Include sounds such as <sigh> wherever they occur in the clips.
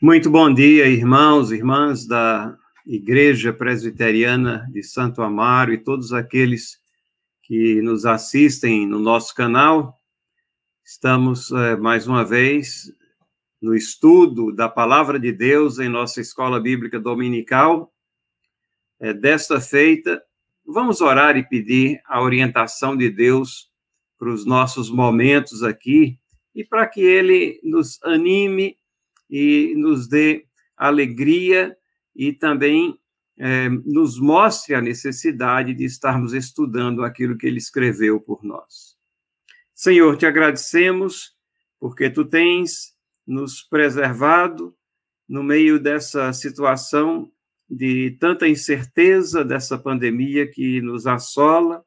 Muito bom dia, irmãos, irmãs da Igreja Presbiteriana de Santo Amaro e todos aqueles que nos assistem no nosso canal. Estamos é, mais uma vez no estudo da Palavra de Deus em nossa escola bíblica dominical. É, desta feita, vamos orar e pedir a orientação de Deus para os nossos momentos aqui e para que Ele nos anime e nos dê alegria e também é, nos mostre a necessidade de estarmos estudando aquilo que ele escreveu por nós. Senhor, te agradecemos porque tu tens nos preservado no meio dessa situação de tanta incerteza dessa pandemia que nos assola.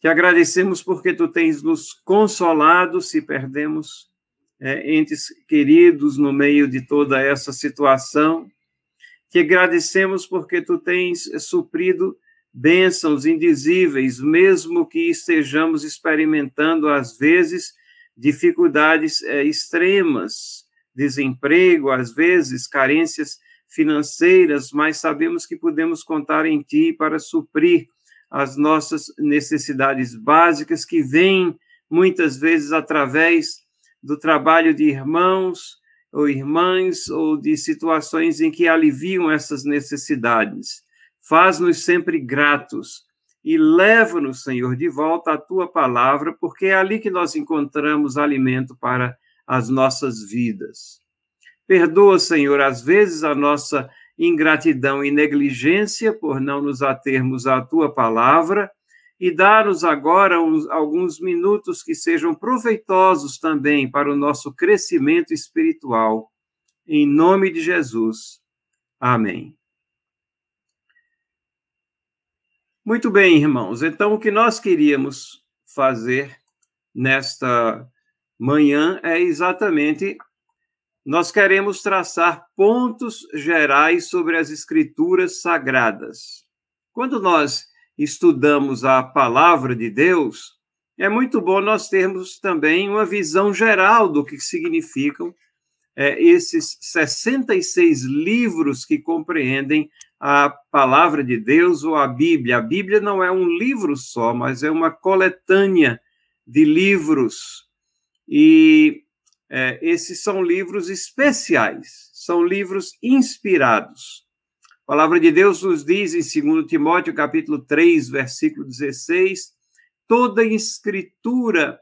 Te agradecemos porque tu tens nos consolado se perdemos é, entes queridos no meio de toda essa situação. Te agradecemos porque tu tens suprido bênçãos indizíveis, mesmo que estejamos experimentando, às vezes, dificuldades é, extremas, desemprego, às vezes, carências financeiras, mas sabemos que podemos contar em Ti para suprir as nossas necessidades básicas que vêm muitas vezes através do trabalho de irmãos ou irmãs ou de situações em que aliviam essas necessidades. Faz-nos sempre gratos e leva-nos, Senhor, de volta à tua palavra, porque é ali que nós encontramos alimento para as nossas vidas. Perdoa, Senhor, às vezes a nossa ingratidão e negligência por não nos atermos à tua palavra e dá-nos agora uns, alguns minutos que sejam proveitosos também para o nosso crescimento espiritual. Em nome de Jesus. Amém. Muito bem, irmãos. Então, o que nós queríamos fazer nesta manhã é exatamente nós queremos traçar pontos gerais sobre as escrituras sagradas. Quando nós estudamos a palavra de Deus, é muito bom nós termos também uma visão geral do que significam é, esses 66 livros que compreendem a palavra de Deus ou a Bíblia. A Bíblia não é um livro só, mas é uma coletânea de livros. E é, esses são livros especiais, são livros inspirados. A palavra de Deus nos diz em 2 Timóteo, capítulo 3, versículo 16, toda escritura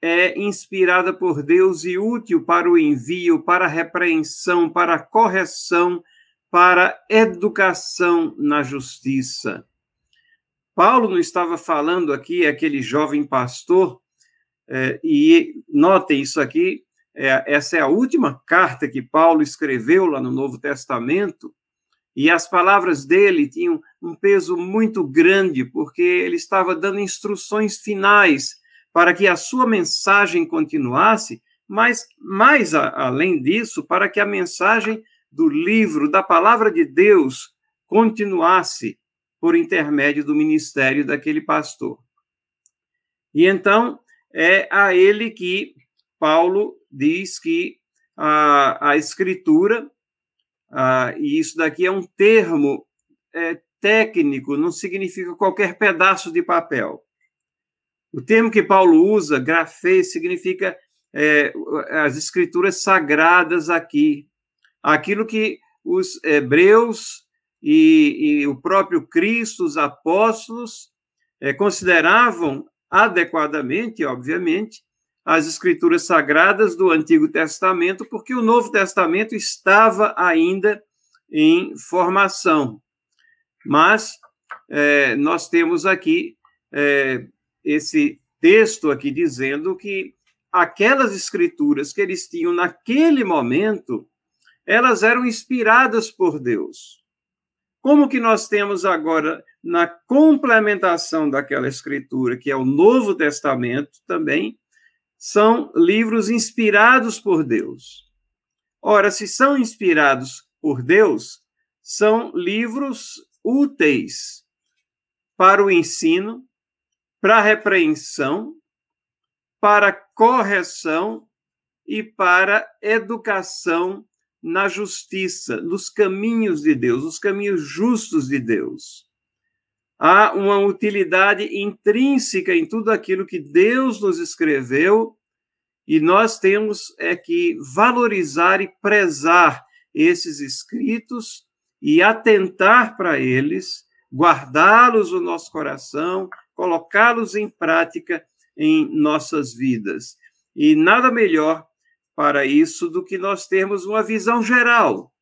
é inspirada por Deus e útil para o envio, para a repreensão, para a correção, para a educação na justiça. Paulo não estava falando aqui, aquele jovem pastor, é, e notem isso aqui, é, essa é a última carta que Paulo escreveu lá no Novo Testamento, e as palavras dele tinham um peso muito grande, porque ele estava dando instruções finais para que a sua mensagem continuasse, mas mais a, além disso, para que a mensagem do livro, da palavra de Deus, continuasse por intermédio do ministério daquele pastor. E então é a ele que Paulo diz que a, a escritura ah, e isso daqui é um termo é, técnico, não significa qualquer pedaço de papel. O termo que Paulo usa, grafê, significa é, as escrituras sagradas aqui. Aquilo que os hebreus e, e o próprio Cristo, os apóstolos, é, consideravam adequadamente, obviamente, as escrituras sagradas do Antigo Testamento, porque o Novo Testamento estava ainda em formação. Mas é, nós temos aqui é, esse texto aqui dizendo que aquelas escrituras que eles tinham naquele momento, elas eram inspiradas por Deus. Como que nós temos agora na complementação daquela escritura, que é o Novo Testamento também, são livros inspirados por Deus. Ora, se são inspirados por Deus, são livros úteis para o ensino, para a repreensão, para a correção e para a educação na justiça, nos caminhos de Deus, os caminhos justos de Deus. Há uma utilidade intrínseca em tudo aquilo que Deus nos escreveu e nós temos é que valorizar e prezar esses escritos e atentar para eles, guardá-los no nosso coração, colocá-los em prática em nossas vidas. E nada melhor para isso do que nós termos uma visão geral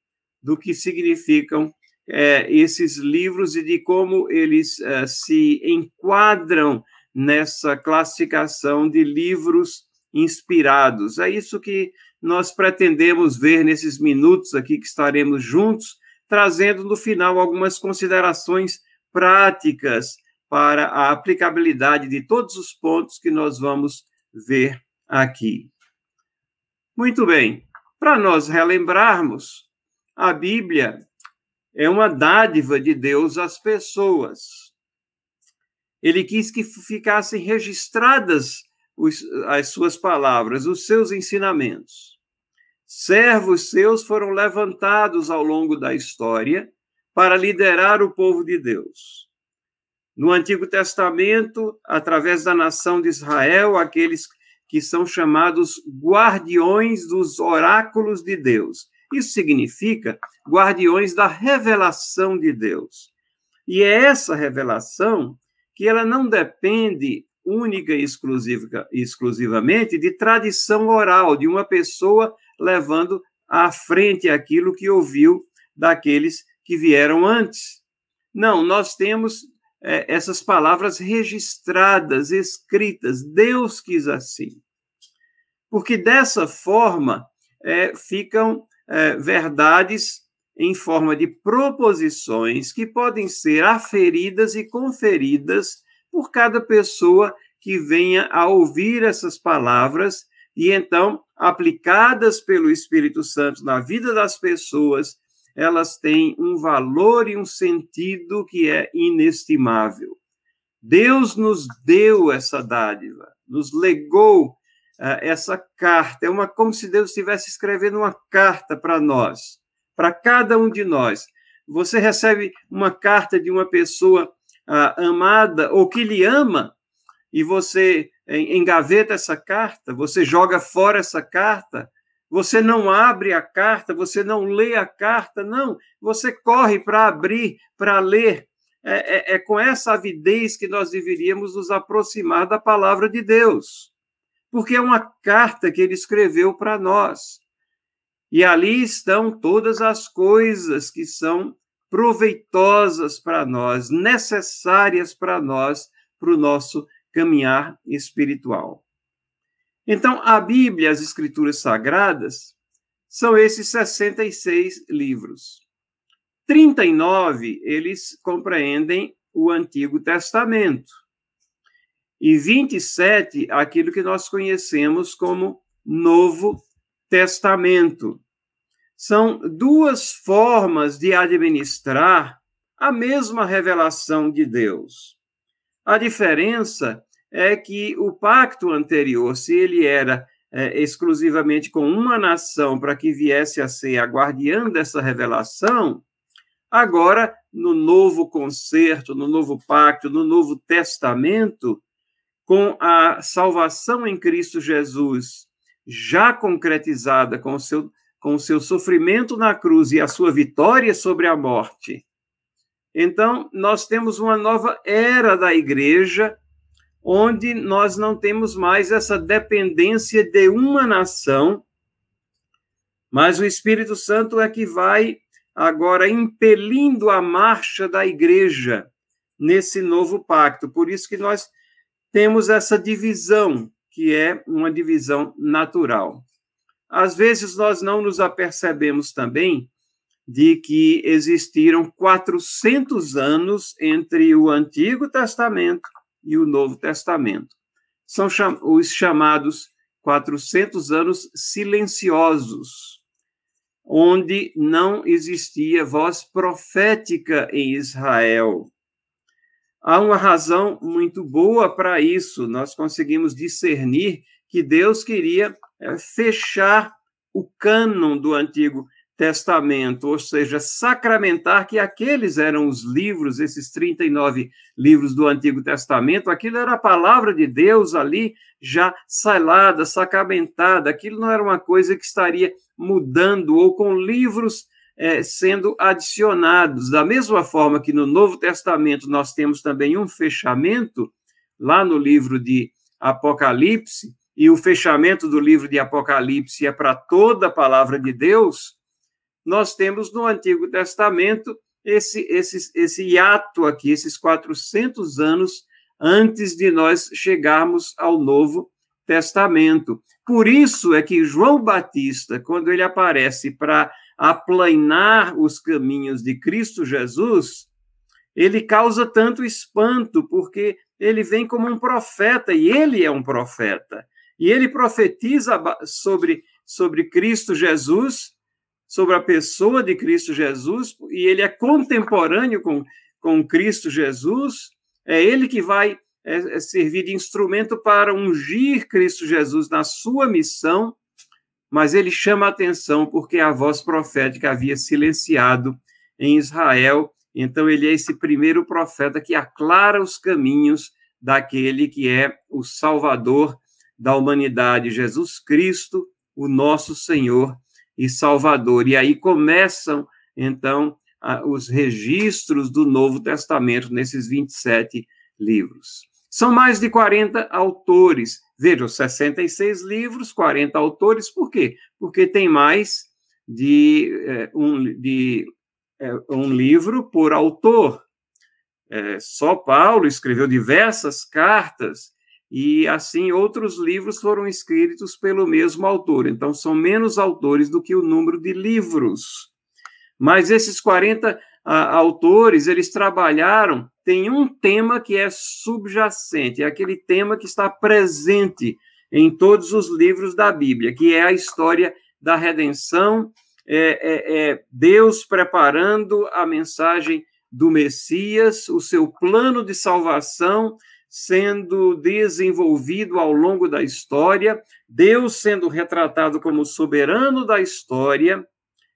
do que significam é, esses livros e de como eles é, se enquadram nessa classificação de livros inspirados. É isso que nós pretendemos ver nesses minutos aqui que estaremos juntos, trazendo no final algumas considerações práticas para a aplicabilidade de todos os pontos que nós vamos ver aqui. Muito bem, para nós relembrarmos, a Bíblia é uma dádiva de Deus às pessoas. Ele quis que ficassem registradas os, as suas palavras, os seus ensinamentos. Servos seus foram levantados ao longo da história para liderar o povo de Deus. No Antigo Testamento, através da nação de Israel, aqueles que são chamados guardiões dos oráculos de Deus. Isso significa guardiões da revelação de Deus. E é essa revelação que ela não depende única e exclusiva, exclusivamente de tradição oral, de uma pessoa levando à frente aquilo que ouviu daqueles que vieram antes. Não, nós temos é, essas palavras registradas, escritas. Deus quis assim. Porque dessa forma é, ficam é, verdades em forma de proposições que podem ser aferidas e conferidas por cada pessoa que venha a ouvir essas palavras e então aplicadas pelo Espírito Santo na vida das pessoas, elas têm um valor e um sentido que é inestimável. Deus nos deu essa dádiva, nos legou essa carta. É uma como se Deus estivesse escrevendo uma carta para nós, para cada um de nós. Você recebe uma carta de uma pessoa uh, amada ou que lhe ama, e você engaveta essa carta, você joga fora essa carta, você não abre a carta, você não lê a carta, não, você corre para abrir, para ler. É, é, é, com essa avidez que nós deveríamos nos aproximar da palavra de Deus, porque é uma carta que ele escreveu para nós. E ali estão todas as coisas que são proveitosas para nós, necessárias para nós, para o nosso caminhar espiritual. Então, a Bíblia, as Escrituras Sagradas, são esses 66 livros. 39 eles compreendem o Antigo Testamento. E 27, aquilo que nós conhecemos como Novo Testamento são duas formas de administrar a mesma revelação de Deus. A diferença é que o pacto anterior, se ele era é, exclusivamente com uma nação para que viesse a ser a guardiã dessa revelação, agora, no novo concerto, no novo pacto, no novo testamento, com a salvação em Cristo Jesus já concretizada com o seu com o seu sofrimento na cruz e a sua vitória sobre a morte. Então, nós temos uma nova era da igreja, onde nós não temos mais essa dependência de uma nação, mas o Espírito Santo é que vai agora impelindo a marcha da igreja nesse novo pacto. Por isso que nós temos essa divisão, que é uma divisão natural. Às vezes nós não nos apercebemos também de que existiram 400 anos entre o Antigo Testamento e o Novo Testamento. São os chamados 400 anos silenciosos, onde não existia voz profética em Israel. Há uma razão muito boa para isso, nós conseguimos discernir que Deus queria é, fechar o cânon do Antigo Testamento, ou seja, sacramentar que aqueles eram os livros, esses 39 livros do Antigo Testamento, aquilo era a palavra de Deus ali já salada, sacramentada, aquilo não era uma coisa que estaria mudando ou com livros é, sendo adicionados. Da mesma forma que no Novo Testamento nós temos também um fechamento, lá no livro de Apocalipse, e o fechamento do livro de Apocalipse é para toda a palavra de Deus, nós temos no Antigo Testamento esse, esse, esse hiato aqui, esses 400 anos antes de nós chegarmos ao Novo Testamento. Por isso é que João Batista, quando ele aparece para aplanar os caminhos de Cristo Jesus, ele causa tanto espanto, porque ele vem como um profeta, e ele é um profeta. E ele profetiza sobre, sobre Cristo Jesus, sobre a pessoa de Cristo Jesus, e ele é contemporâneo com, com Cristo Jesus, é ele que vai é, é servir de instrumento para ungir Cristo Jesus na sua missão mas ele chama a atenção porque a voz profética havia silenciado em Israel. Então, ele é esse primeiro profeta que aclara os caminhos daquele que é o Salvador da humanidade, Jesus Cristo, o nosso Senhor e Salvador. E aí começam, então, os registros do Novo Testamento nesses 27 livros. São mais de 40 autores Vejam, 66 livros, 40 autores, por quê? Porque tem mais de, é, um, de é, um livro por autor. É, só Paulo escreveu diversas cartas, e assim outros livros foram escritos pelo mesmo autor. Então, são menos autores do que o número de livros. Mas esses 40 a, autores, eles trabalharam, tem um tema que é subjacente, é aquele tema que está presente em todos os livros da Bíblia, que é a história da redenção, é, é, é Deus preparando a mensagem do Messias, o seu plano de salvação sendo desenvolvido ao longo da história, Deus sendo retratado como soberano da história,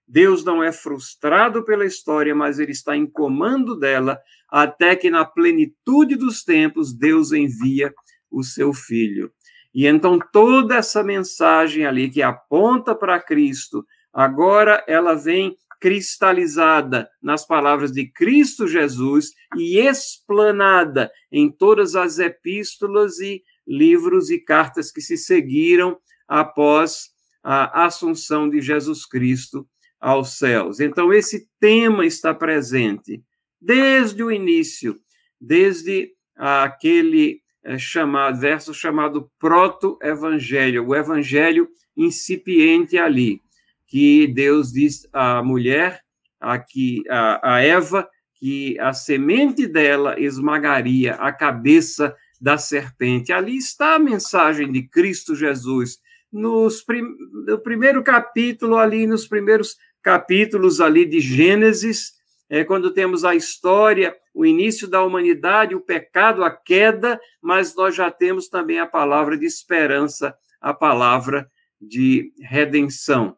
Deus não é frustrado pela história, mas ele está em comando dela, até que na plenitude dos tempos Deus envia o seu filho. E então toda essa mensagem ali que aponta para Cristo, agora ela vem cristalizada nas palavras de Cristo Jesus e explanada em todas as epístolas e livros e cartas que se seguiram após a assunção de Jesus Cristo aos céus. Então, esse tema está presente desde o início, desde aquele é, chamado, verso chamado proto-evangelho, o evangelho incipiente ali, que Deus diz à mulher, aqui, a, a Eva, que a semente dela esmagaria a cabeça da serpente. Ali está a mensagem de Cristo Jesus. Nos prim, no primeiro capítulo, ali nos primeiros capítulos ali de Gênesis, é quando temos a história, o início da humanidade, o pecado, a queda, mas nós já temos também a palavra de esperança, a palavra de redenção.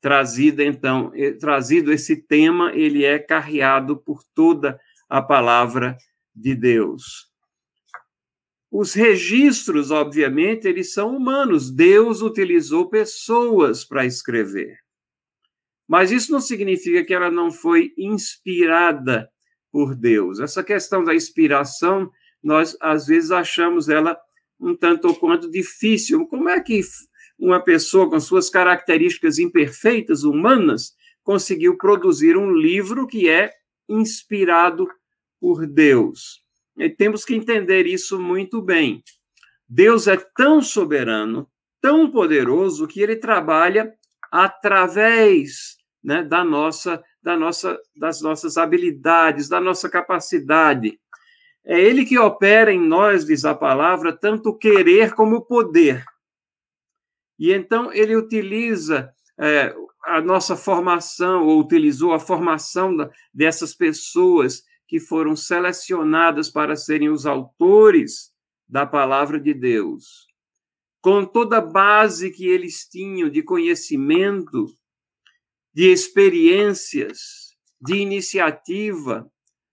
Trazida então, trazido esse tema, ele é carreado por toda a palavra de Deus. Os registros, obviamente, eles são humanos. Deus utilizou pessoas para escrever. Mas isso não significa que ela não foi inspirada por Deus. Essa questão da inspiração, nós às vezes achamos ela um tanto ou quanto difícil. Como é que uma pessoa com suas características imperfeitas, humanas, conseguiu produzir um livro que é inspirado por Deus? E temos que entender isso muito bem. Deus é tão soberano, tão poderoso, que ele trabalha através né, da nossa, da nossa, das nossas habilidades, da nossa capacidade. É Ele que opera em nós, diz a palavra, tanto o querer como o poder. E então ele utiliza é, a nossa formação, ou utilizou a formação dessas pessoas que foram selecionadas para serem os autores da palavra de Deus com toda a base que eles tinham de conhecimento, de experiências, de iniciativa.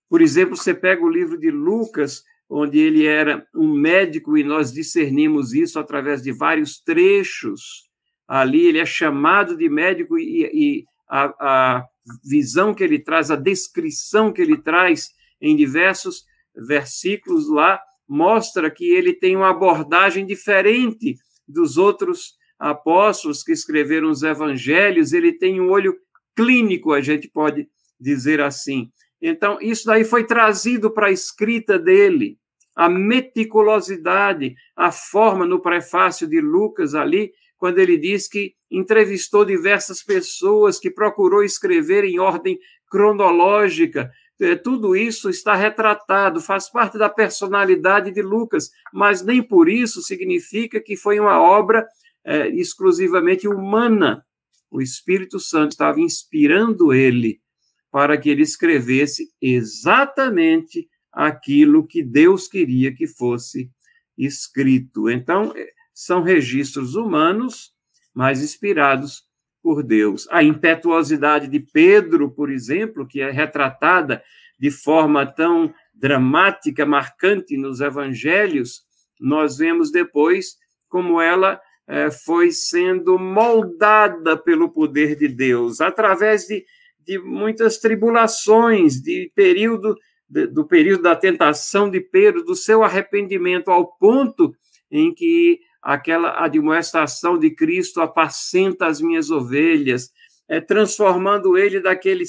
Por exemplo, você pega o livro de Lucas, onde ele era um médico, e nós discernimos isso através de vários trechos. Ali ele é chamado de médico, e, e a, a visão que ele traz, a descrição que ele traz em diversos versículos lá, mostra que ele tem uma abordagem diferente dos outros apóstolos que escreveram os evangelhos, ele tem um olho clínico, a gente pode dizer assim. Então, isso daí foi trazido para a escrita dele, a meticulosidade, a forma no prefácio de Lucas ali, quando ele diz que entrevistou diversas pessoas, que procurou escrever em ordem cronológica. É, tudo isso está retratado, faz parte da personalidade de Lucas, mas nem por isso significa que foi uma obra é, exclusivamente humana. O Espírito Santo estava inspirando ele para que ele escrevesse exatamente aquilo que Deus queria que fosse escrito. Então, é, são registros humanos, mas inspirados por Deus. A impetuosidade de Pedro, por exemplo, que é retratada de forma tão dramática, marcante nos evangelhos, nós vemos depois como ela é, foi sendo moldada pelo poder de Deus, através de, de muitas tribulações, de período do período da tentação de Pedro, do seu arrependimento ao ponto em que aquela admoestação de Cristo, apacenta as minhas ovelhas, é, transformando ele daquele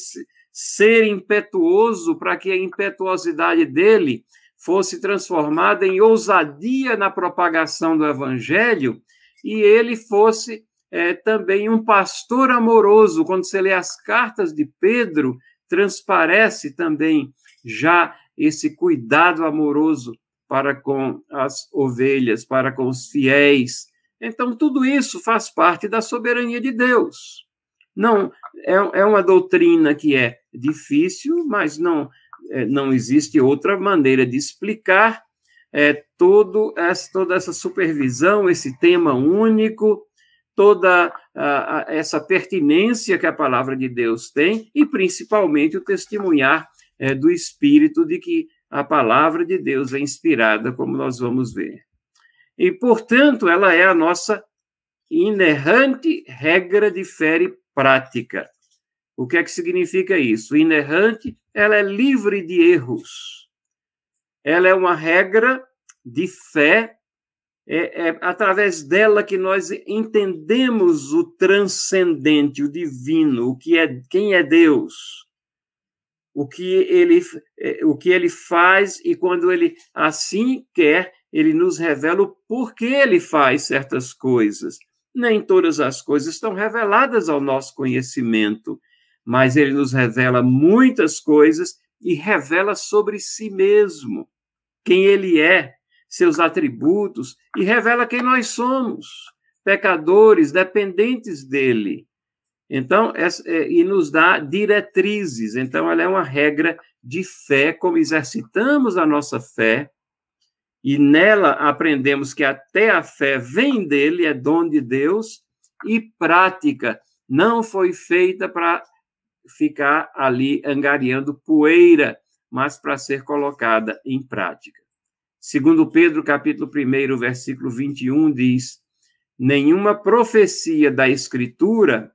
ser impetuoso para que a impetuosidade dele fosse transformada em ousadia na propagação do evangelho e ele fosse é, também um pastor amoroso. Quando você lê as cartas de Pedro, transparece também já esse cuidado amoroso para com as ovelhas, para com os fiéis. Então, tudo isso faz parte da soberania de Deus. Não é, é uma doutrina que é difícil, mas não, é, não existe outra maneira de explicar é, todo essa, toda essa supervisão, esse tema único, toda a, a, essa pertinência que a palavra de Deus tem, e principalmente o testemunhar é, do Espírito de que a palavra de Deus é inspirada, como nós vamos ver. E, portanto, ela é a nossa inerrante regra de fé e prática. O que é que significa isso? Inerrante, ela é livre de erros. Ela é uma regra de fé, é, é através dela que nós entendemos o transcendente, o divino, o que é quem é Deus o que ele, é, o que ele faz e quando ele assim quer, ele nos revela o porquê ele faz certas coisas. Nem todas as coisas estão reveladas ao nosso conhecimento, mas ele nos revela muitas coisas e revela sobre si mesmo, quem ele é, seus atributos e revela quem nós somos, pecadores dependentes dele. Então, é, e nos dá diretrizes. Então, ela é uma regra de fé, como exercitamos a nossa fé, e nela aprendemos que até a fé vem dele, é dom de Deus, e prática, não foi feita para ficar ali angariando poeira, mas para ser colocada em prática. Segundo Pedro, capítulo 1, versículo 21, diz: Nenhuma profecia da Escritura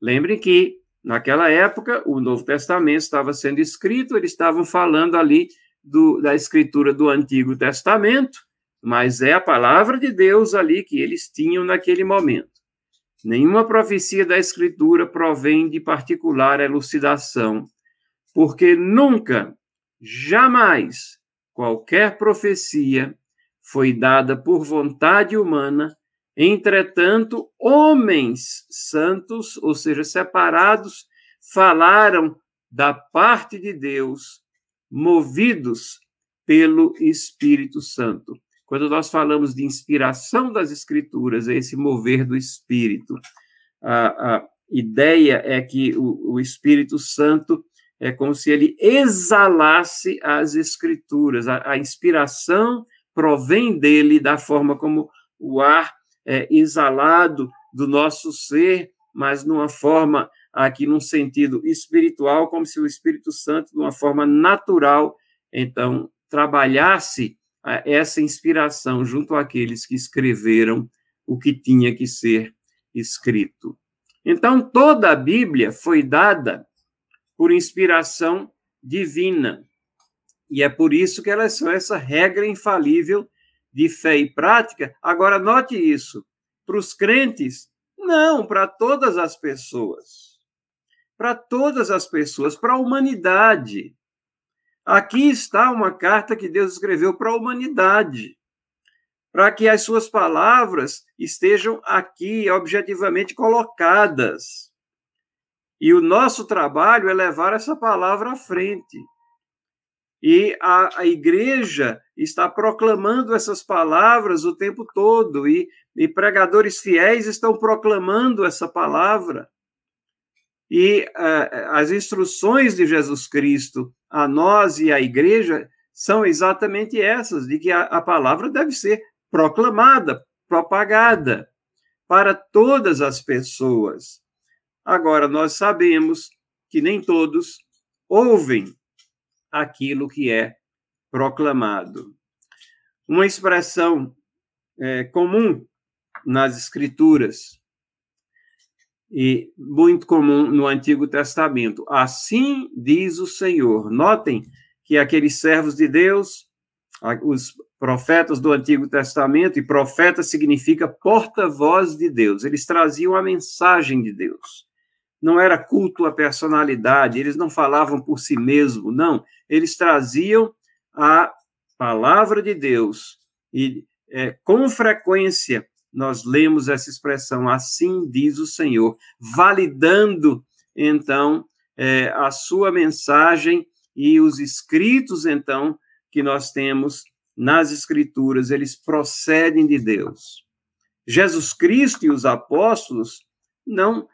Lembrem que, naquela época, o Novo Testamento estava sendo escrito, eles estavam falando ali do, da escritura do Antigo Testamento, mas é a palavra de Deus ali que eles tinham naquele momento. Nenhuma profecia da Escritura provém de particular elucidação, porque nunca, jamais, qualquer profecia foi dada por vontade humana Entretanto, homens santos, ou seja, separados, falaram da parte de Deus, movidos pelo Espírito Santo. Quando nós falamos de inspiração das Escrituras, é esse mover do Espírito. A, a ideia é que o, o Espírito Santo é como se ele exalasse as Escrituras. A, a inspiração provém dele da forma como o ar é, exalado do nosso ser, mas numa forma aqui num sentido espiritual, como se o Espírito Santo, de uma forma natural, então, trabalhasse essa inspiração junto àqueles que escreveram o que tinha que ser escrito. Então, toda a Bíblia foi dada por inspiração divina. E é por isso que elas são essa regra infalível de fé e prática. Agora, note isso: para os crentes, não, para todas as pessoas. Para todas as pessoas, para a humanidade. Aqui está uma carta que Deus escreveu para a humanidade, para que as suas palavras estejam aqui objetivamente colocadas. E o nosso trabalho é levar essa palavra à frente. E a, a igreja está proclamando essas palavras o tempo todo, e, e pregadores fiéis estão proclamando essa palavra. E uh, as instruções de Jesus Cristo a nós e à igreja são exatamente essas, de que a, a palavra deve ser proclamada, propagada para todas as pessoas. Agora, nós sabemos que nem todos ouvem aquilo que é proclamado. Uma expressão é, comum nas Escrituras e muito comum no Antigo Testamento. Assim diz o Senhor. Notem que aqueles servos de Deus, os profetas do Antigo Testamento, e profeta significa porta-voz de Deus, eles traziam a mensagem de Deus. Não era culto à personalidade, eles não falavam por si mesmo, não. Eles traziam a palavra de Deus e é, com frequência nós lemos essa expressão, assim diz o Senhor, validando, então, é, a sua mensagem e os escritos, então, que nós temos nas Escrituras, eles procedem de Deus. Jesus Cristo e os apóstolos não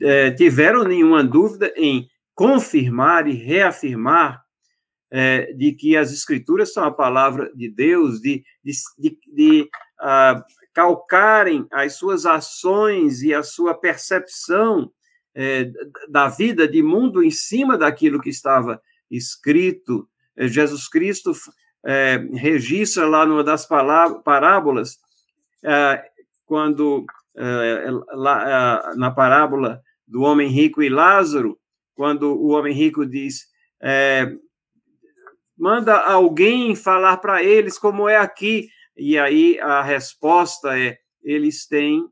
é, tiveram nenhuma dúvida em confirmar e reafirmar é, de que as Escrituras são a palavra de Deus, de, de, de, de uh, calcarem as suas ações e a sua percepção é, da vida de mundo em cima daquilo que estava escrito. É, Jesus Cristo é, registra lá numa das parábolas, é, quando é, lá, na parábola do homem rico e Lázaro, quando o homem rico diz: manda alguém falar para eles como é aqui. E aí a resposta é: eles têm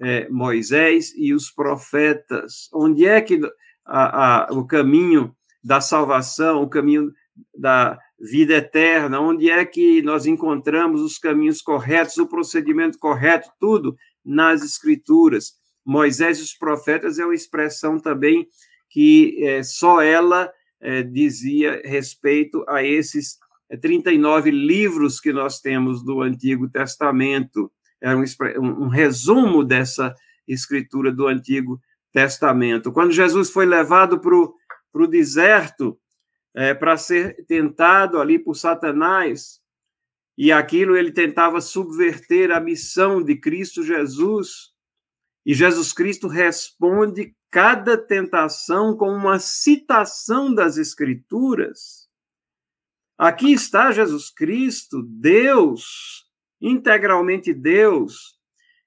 é, Moisés e os profetas. Onde é que a, a, o caminho da salvação, o caminho da vida eterna, onde é que nós encontramos os caminhos corretos, o procedimento correto, tudo nas Escrituras. Moisés e os profetas é uma expressão também que é, só ela é, dizia respeito a esses 39 é livros que nós temos do Antigo Testamento. É um, um resumo dessa escritura do Antigo Testamento. Quando Jesus foi levado para o deserto é, para ser tentado ali por Satanás, e aquilo ele tentava subverter a missão de Cristo Jesus, e Jesus Cristo responde cada tentação com uma citação das Escrituras Aqui está Jesus Cristo, Deus, integralmente Deus,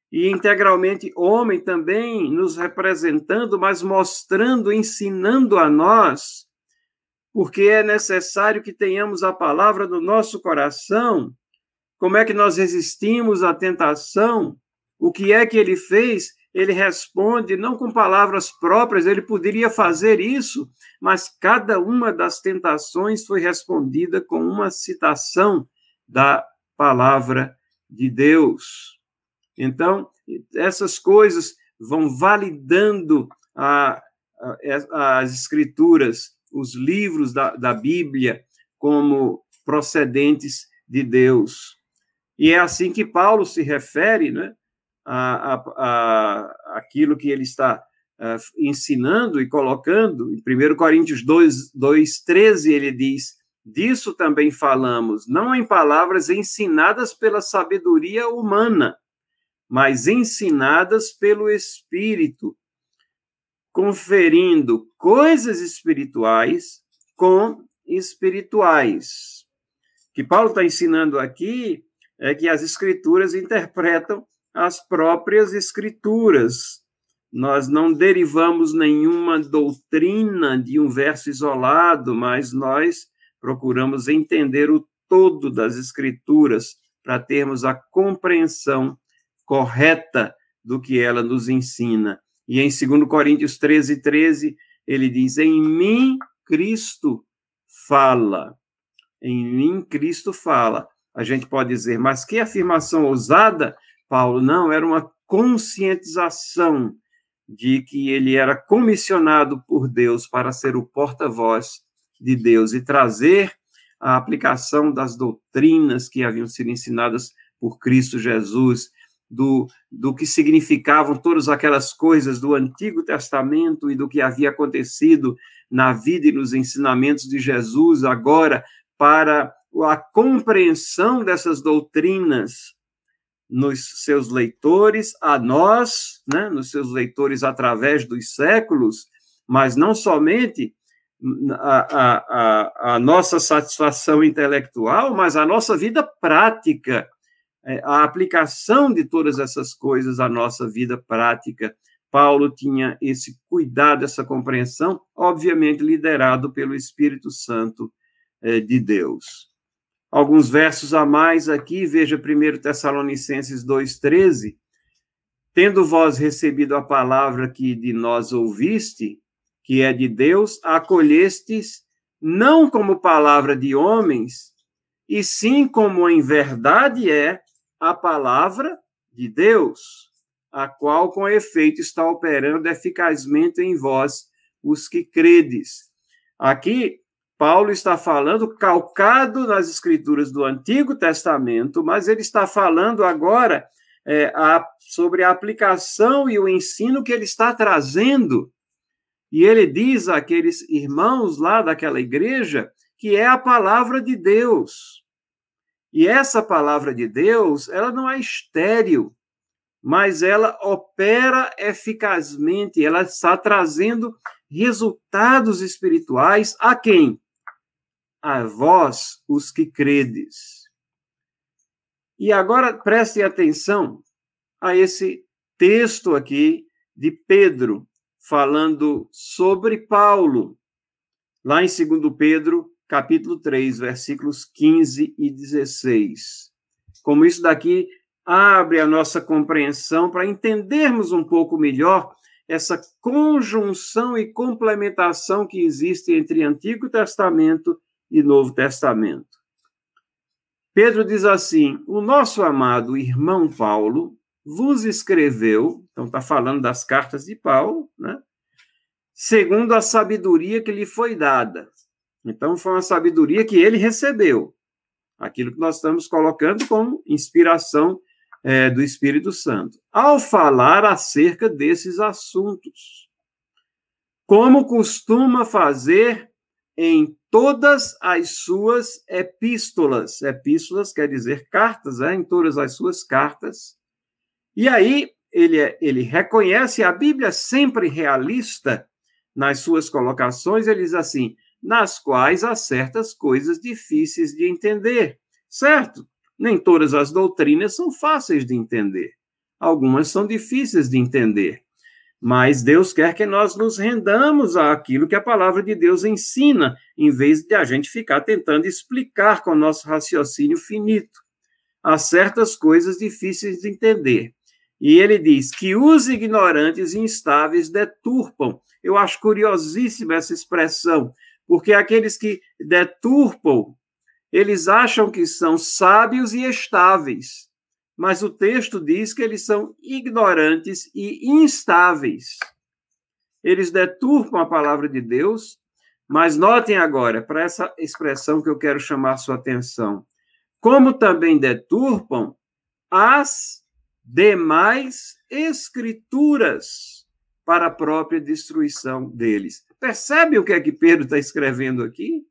e integralmente homem também, nos representando, mas mostrando, ensinando a nós, porque é necessário que tenhamos a palavra no nosso coração. Como é que nós resistimos à tentação? O que é que ele fez? Ele responde não com palavras próprias, ele poderia fazer isso, mas cada uma das tentações foi respondida com uma citação da palavra de Deus. Então, essas coisas vão validando a, a, as escrituras, os livros da, da Bíblia, como procedentes de Deus. E é assim que Paulo se refere, né? A, a, a aquilo que ele está uh, ensinando e colocando. Em 1 Coríntios 2, 2, 13, ele diz: Disso também falamos, não em palavras ensinadas pela sabedoria humana, mas ensinadas pelo Espírito, conferindo coisas espirituais com espirituais. O que Paulo está ensinando aqui é que as escrituras interpretam as próprias escrituras. Nós não derivamos nenhuma doutrina de um verso isolado, mas nós procuramos entender o todo das escrituras para termos a compreensão correta do que ela nos ensina. E em 2 Coríntios 13, 13, ele diz: Em mim Cristo fala. Em mim Cristo fala. A gente pode dizer, mas que afirmação ousada, Paulo? Não, era uma conscientização de que ele era comissionado por Deus para ser o porta-voz de Deus e trazer a aplicação das doutrinas que haviam sido ensinadas por Cristo Jesus, do, do que significavam todas aquelas coisas do Antigo Testamento e do que havia acontecido na vida e nos ensinamentos de Jesus, agora para a compreensão dessas doutrinas nos seus leitores, a nós, né, nos seus leitores através dos séculos, mas não somente a, a, a, a nossa satisfação intelectual, mas a nossa vida prática, é, a aplicação de todas essas coisas à nossa vida prática. Paulo tinha esse cuidado, essa compreensão, obviamente liderado pelo Espírito Santo é, de Deus. Alguns versos a mais aqui, veja 1 Tessalonicenses 2,13. Tendo vós recebido a palavra que de nós ouviste, que é de Deus, acolhestes não como palavra de homens, e sim como em verdade é a palavra de Deus, a qual com efeito está operando eficazmente em vós, os que credes. Aqui, Paulo está falando calcado nas escrituras do Antigo Testamento, mas ele está falando agora é, a, sobre a aplicação e o ensino que ele está trazendo e ele diz àqueles irmãos lá daquela igreja que é a palavra de Deus. E essa palavra de Deus, ela não é estéril, mas ela opera eficazmente, ela está trazendo resultados espirituais a quem? A vós, os que credes. E agora preste atenção a esse texto aqui de Pedro, falando sobre Paulo, lá em 2 Pedro, capítulo 3, versículos 15 e 16. Como isso daqui abre a nossa compreensão para entendermos um pouco melhor essa conjunção e complementação que existe entre Antigo Testamento e Novo Testamento. Pedro diz assim: O nosso amado irmão Paulo, vos escreveu, então está falando das cartas de Paulo, né? segundo a sabedoria que lhe foi dada. Então, foi uma sabedoria que ele recebeu. Aquilo que nós estamos colocando como inspiração é, do Espírito Santo. Ao falar acerca desses assuntos, como costuma fazer em todas as suas epístolas. Epístolas quer dizer cartas, é? em todas as suas cartas e aí ele, é, ele reconhece a Bíblia sempre realista nas suas colocações, ele diz assim, nas quais há certas coisas difíceis de entender, certo? Nem todas as doutrinas são fáceis de entender. Algumas são difíceis de entender. Mas Deus quer que nós nos rendamos àquilo que a palavra de Deus ensina, em vez de a gente ficar tentando explicar com o nosso raciocínio finito. Há certas coisas difíceis de entender. E ele diz que os ignorantes e instáveis deturpam. Eu acho curiosíssima essa expressão, porque aqueles que deturpam, eles acham que são sábios e estáveis, mas o texto diz que eles são ignorantes e instáveis. Eles deturpam a palavra de Deus, mas notem agora, para essa expressão que eu quero chamar sua atenção, como também deturpam as demais escrituras para a própria destruição deles. Percebe o que é que Pedro está escrevendo aqui?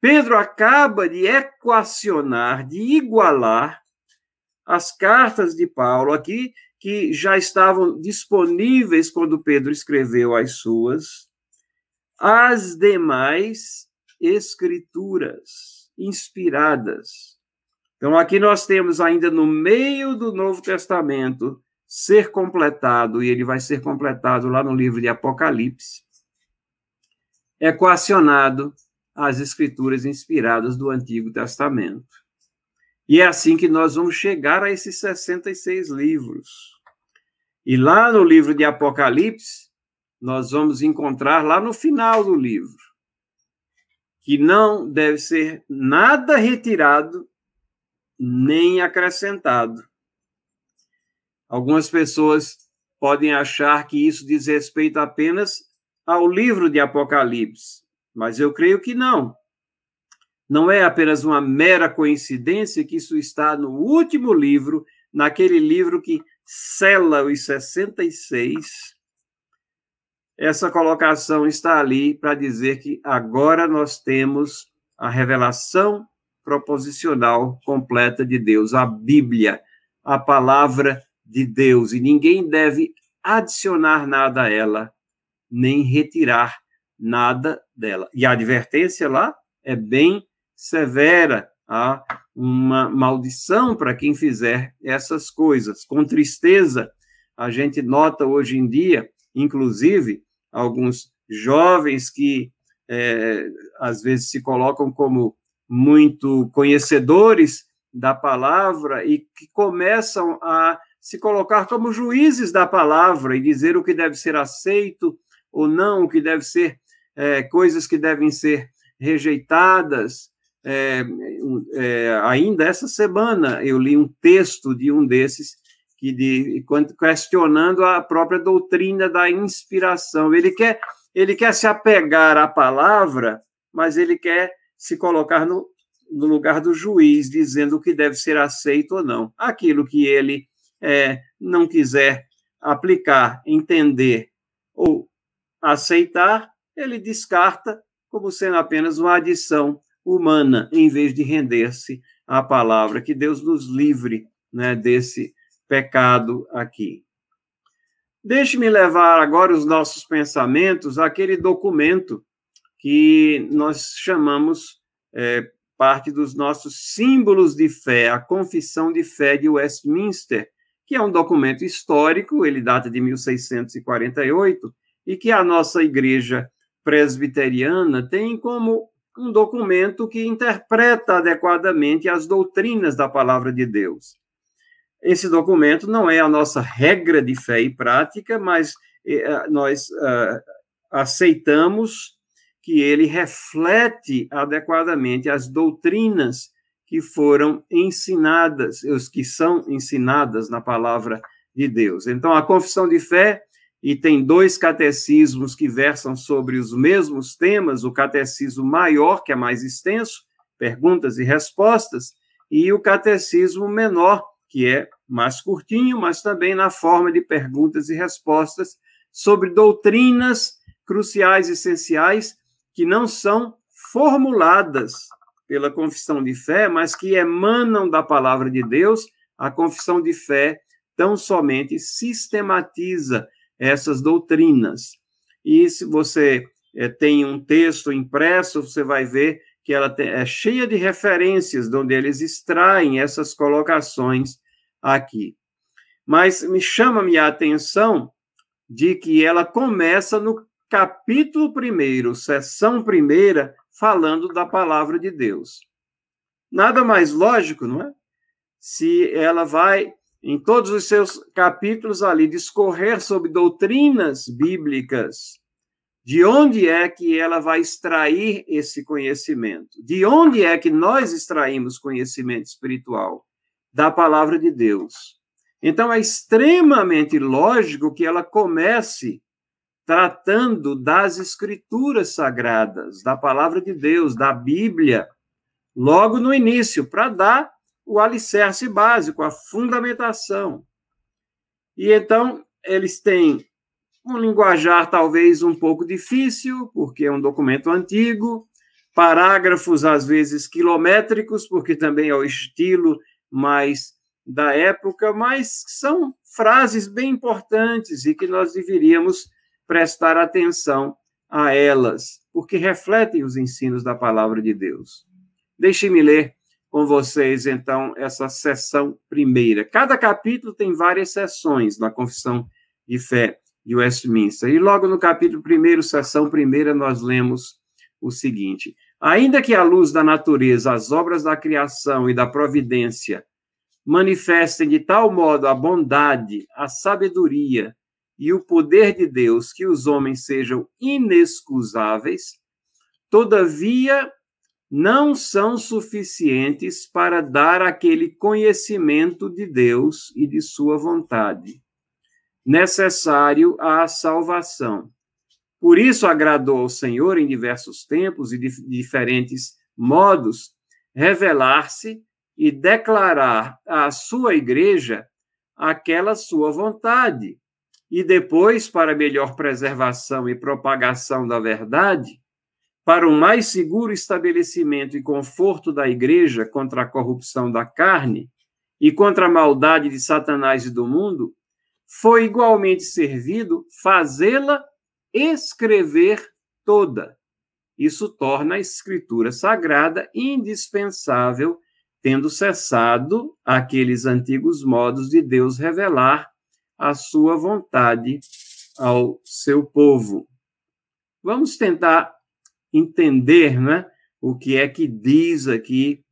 Pedro acaba de equacionar, de igualar as cartas de Paulo aqui, que já estavam disponíveis quando Pedro escreveu as suas, as demais escrituras inspiradas. Então, aqui nós temos ainda no meio do Novo Testamento ser completado, e ele vai ser completado lá no livro de Apocalipse, equacionado as escrituras inspiradas do Antigo Testamento. E é assim que nós vamos chegar a esses 66 livros. E lá no livro de Apocalipse, nós vamos encontrar lá no final do livro que não deve ser nada retirado nem acrescentado. Algumas pessoas podem achar que isso diz respeito apenas ao livro de Apocalipse, mas eu creio que não. Não é apenas uma mera coincidência que isso está no último livro, naquele livro que cela os 66. Essa colocação está ali para dizer que agora nós temos a revelação proposicional completa de Deus, a Bíblia, a palavra de Deus, e ninguém deve adicionar nada a ela, nem retirar nada dela. E a advertência lá é bem severa, há uma maldição para quem fizer essas coisas. Com tristeza, a gente nota hoje em dia, inclusive, alguns jovens que é, às vezes se colocam como muito conhecedores da palavra e que começam a se colocar como juízes da palavra e dizer o que deve ser aceito ou não, o que deve ser, é, coisas que devem ser rejeitadas, é, é, ainda essa semana eu li um texto de um desses que de, questionando a própria doutrina da inspiração. Ele quer, ele quer se apegar à palavra, mas ele quer se colocar no, no lugar do juiz, dizendo o que deve ser aceito ou não. Aquilo que ele é, não quiser aplicar, entender ou aceitar, ele descarta como sendo apenas uma adição humana, em vez de render-se à palavra. Que Deus nos livre né, desse pecado aqui. Deixe-me levar agora os nossos pensamentos àquele documento que nós chamamos é, parte dos nossos símbolos de fé, a Confissão de Fé de Westminster, que é um documento histórico, ele data de 1648, e que a nossa igreja presbiteriana tem como um documento que interpreta adequadamente as doutrinas da palavra de Deus. Esse documento não é a nossa regra de fé e prática, mas eh, nós uh, aceitamos que ele reflete adequadamente as doutrinas que foram ensinadas, os que são ensinadas na palavra de Deus. Então, a confissão de fé e tem dois catecismos que versam sobre os mesmos temas, o catecismo maior, que é mais extenso, perguntas e respostas, e o catecismo menor, que é mais curtinho, mas também na forma de perguntas e respostas sobre doutrinas cruciais, essenciais, que não são formuladas pela confissão de fé, mas que emanam da palavra de Deus. A confissão de fé tão somente sistematiza essas doutrinas. E se você é, tem um texto impresso, você vai ver que ela é cheia de referências, onde eles extraem essas colocações aqui. Mas me chama minha atenção de que ela começa no capítulo primeiro, sessão primeira, falando da palavra de Deus. Nada mais lógico, não é? Se ela vai em todos os seus capítulos ali, discorrer sobre doutrinas bíblicas, de onde é que ela vai extrair esse conhecimento? De onde é que nós extraímos conhecimento espiritual? Da palavra de Deus. Então, é extremamente lógico que ela comece tratando das escrituras sagradas, da palavra de Deus, da Bíblia, logo no início, para dar o alicerce básico, a fundamentação. E então, eles têm um linguajar talvez um pouco difícil, porque é um documento antigo, parágrafos às vezes quilométricos, porque também é o estilo mais da época, mas são frases bem importantes e que nós deveríamos prestar atenção a elas, porque refletem os ensinos da palavra de Deus. Deixe-me ler com vocês, então, essa sessão primeira. Cada capítulo tem várias sessões na Confissão de Fé de Westminster. E logo no capítulo primeiro, sessão primeira, nós lemos o seguinte: Ainda que a luz da natureza, as obras da criação e da providência manifestem de tal modo a bondade, a sabedoria e o poder de Deus que os homens sejam inexcusáveis, todavia não são suficientes para dar aquele conhecimento de Deus e de sua vontade, necessário à salvação. Por isso agradou ao Senhor em diversos tempos e de diferentes modos revelar-se e declarar à sua igreja aquela sua vontade. E depois, para melhor preservação e propagação da verdade, para um mais seguro estabelecimento e conforto da igreja contra a corrupção da carne e contra a maldade de Satanás e do mundo, foi igualmente servido fazê-la escrever toda. Isso torna a escritura sagrada indispensável, tendo cessado aqueles antigos modos de Deus revelar a sua vontade ao seu povo. Vamos tentar entender né, o que é que diz aqui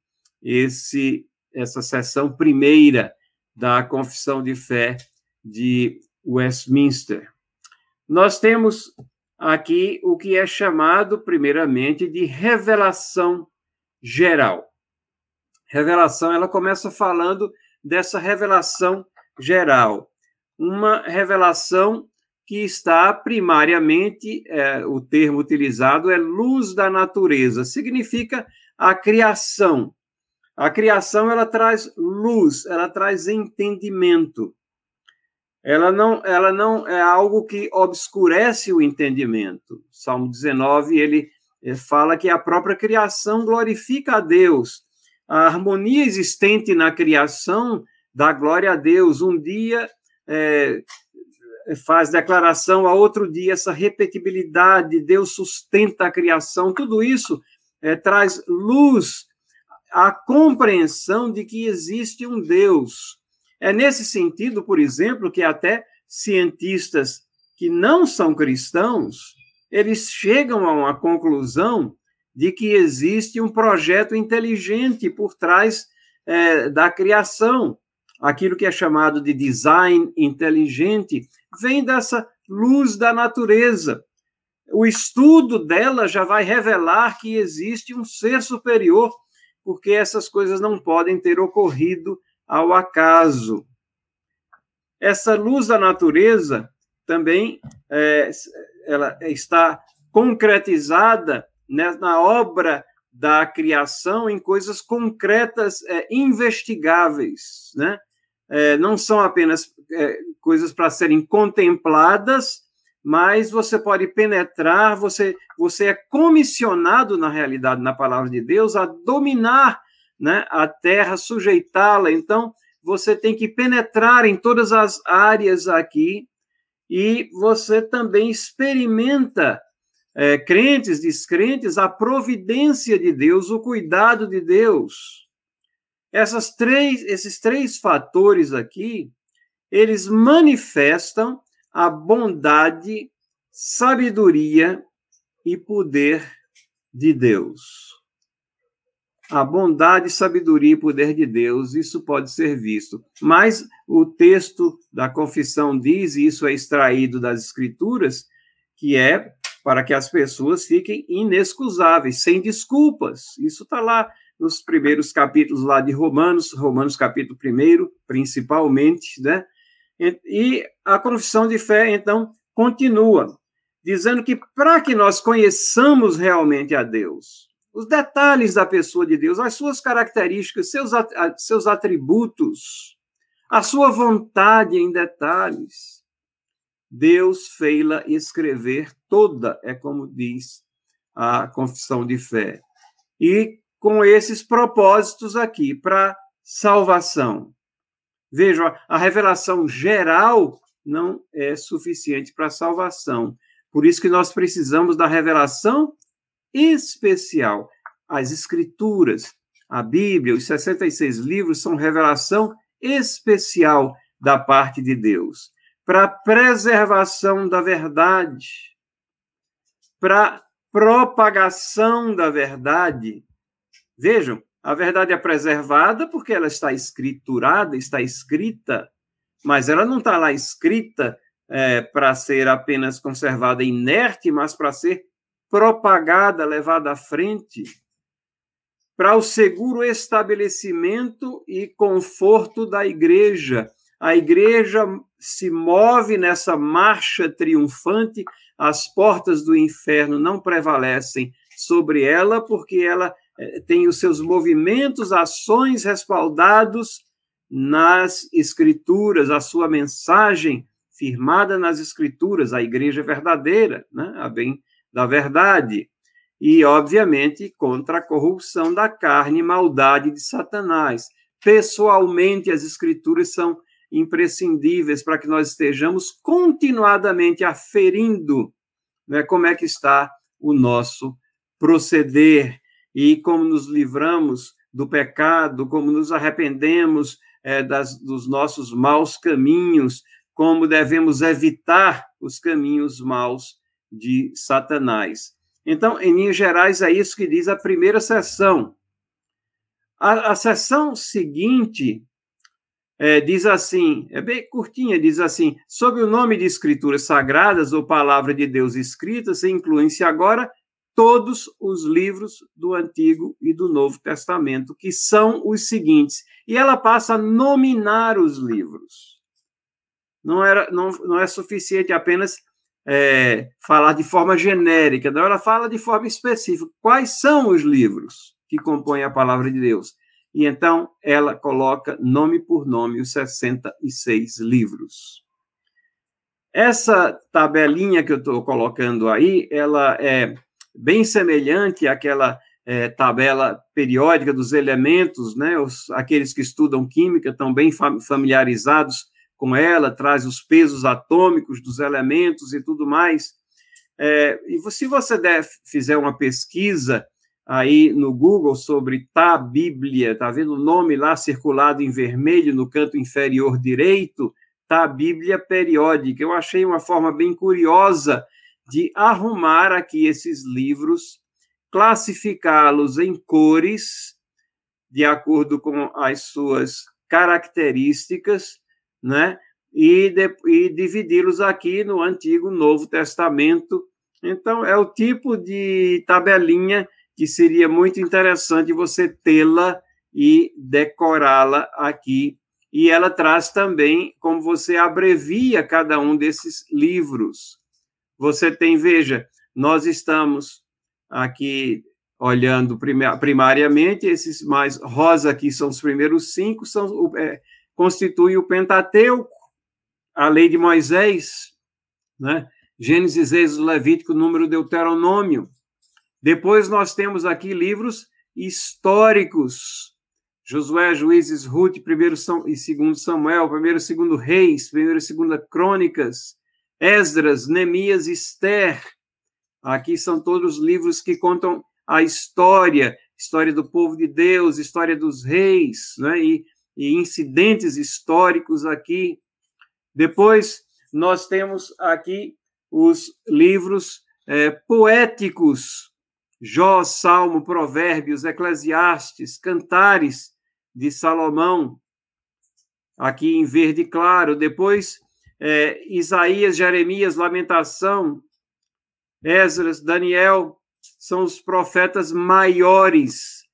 esse, essa sessão primeira da Confissão de Fé de Westminster. Nós temos aqui o que é chamado, primeiramente, de revelação geral. Revelação, ela começa falando dessa revelação geral. Uma revelação que está primariamente, é, o termo utilizado é luz da natureza, significa a criação. A criação ela traz luz, ela traz entendimento. Ela não, ela não é algo que obscurece o entendimento. Salmo 19, ele, fala que a própria criação glorifica a Deus. A harmonia existente na criação dá glória a Deus. Um dia é, faz declaração, a outro dia essa repetibilidade, Deus sustenta a criação, tudo isso é, traz luz à compreensão de que existe um Deus. É nesse sentido, por exemplo, que até cientistas que não são cristãos, eles chegam a uma conclusão de que existe um projeto inteligente por trás é, da criação. Aquilo que é chamado de design inteligente vem dessa luz da natureza. O estudo dela já vai revelar que existe um ser superior, porque essas coisas não podem ter ocorrido ao acaso. Essa luz da natureza também é, ela está concretizada né, na obra da criação em coisas concretas, é, investigáveis, né? É, não são apenas é, coisas para serem contempladas, mas você pode penetrar, você, você é comissionado, na realidade, na palavra de Deus, a dominar né, a terra, sujeitá-la. Então, você tem que penetrar em todas as áreas aqui e você também experimenta, é, crentes, descrentes, a providência de Deus, o cuidado de Deus. Essas três, esses três fatores aqui, eles manifestam a bondade, sabedoria e poder de Deus. A bondade, sabedoria e poder de Deus, isso pode ser visto. Mas o texto da confissão diz, e isso é extraído das Escrituras, que é para que as pessoas fiquem inexcusáveis, sem desculpas. Isso está lá nos primeiros capítulos lá de Romanos, Romanos capítulo 1, principalmente, né? E a confissão de fé, então, continua, dizendo que para que nós conheçamos realmente a Deus, os detalhes da pessoa de Deus, as suas características, seus, seus atributos, a sua vontade em detalhes, Deus fez-la escrever toda, é como diz a confissão de fé. E com esses propósitos aqui, para salvação, Vejam, a revelação geral não é suficiente para salvação. Por isso que nós precisamos da revelação especial. As Escrituras, a Bíblia, os 66 livros são revelação especial da parte de Deus para preservação da verdade, para propagação da verdade. Vejam, a verdade é preservada porque ela está escriturada, está escrita, mas ela não está lá escrita é, para ser apenas conservada inerte, mas para ser propagada, levada à frente, para o seguro estabelecimento e conforto da igreja. A igreja se move nessa marcha triunfante, as portas do inferno não prevalecem sobre ela, porque ela tem os seus movimentos, ações respaldados nas Escrituras, a sua mensagem firmada nas Escrituras, a igreja verdadeira, né? a bem da verdade. E, obviamente, contra a corrupção da carne e maldade de Satanás. Pessoalmente, as Escrituras são imprescindíveis para que nós estejamos continuadamente aferindo né, como é que está o nosso proceder e como nos livramos do pecado, como nos arrependemos é, das, dos nossos maus caminhos, como devemos evitar os caminhos maus de Satanás. Então, em linhas gerais, é isso que diz a primeira sessão. A, a sessão seguinte é, diz assim, é bem curtinha, diz assim: sob o nome de Escrituras Sagradas ou Palavra de Deus escritas, incluem-se agora todos os livros do Antigo e do Novo Testamento, que são os seguintes. E ela passa a nominar os livros. Não, era, não, não é suficiente apenas é, falar de forma genérica, não, ela fala de forma específica. Quais são os livros que compõem a palavra de Deus? E então ela coloca nome por nome os 66 livros. Essa tabelinha que eu estou colocando aí, ela é bem semelhante àquela é, tabela periódica dos elementos, né? Os, aqueles que estudam química estão bem familiarizados com ela, traz os pesos atômicos dos elementos e tudo mais. É, e se você der, fizer uma pesquisa aí no Google sobre tá Bíblia, tá vendo o nome lá circulado em vermelho no canto inferior direito? Tá Bíblia periódica. Eu achei uma forma bem curiosa de arrumar aqui esses livros, classificá-los em cores, de acordo com as suas características, né? E, e dividi-los aqui no Antigo Novo Testamento. Então, é o tipo de tabelinha que seria muito interessante você tê-la e decorá-la aqui. E ela traz também como você abrevia cada um desses livros. Você tem, veja, nós estamos aqui olhando primariamente, esses mais rosa aqui são os primeiros cinco, são, é, constituem o Pentateuco, a lei de Moisés, né? Gênesis, Êxodo, Levítico, número Deuteronômio. Depois nós temos aqui livros históricos, Josué, Juízes, Ruth, primeiro e segundo Samuel, primeiro e segundo Reis, primeiro e segunda Crônicas, Esdras, Neemias, Esther. Aqui são todos os livros que contam a história, história do povo de Deus, história dos reis, né? e, e incidentes históricos aqui. Depois, nós temos aqui os livros é, poéticos, Jó, Salmo, Provérbios, Eclesiastes, Cantares de Salomão, aqui em verde claro. Depois, é, Isaías, Jeremias, Lamentação, Esdras, Daniel, são os profetas maiores.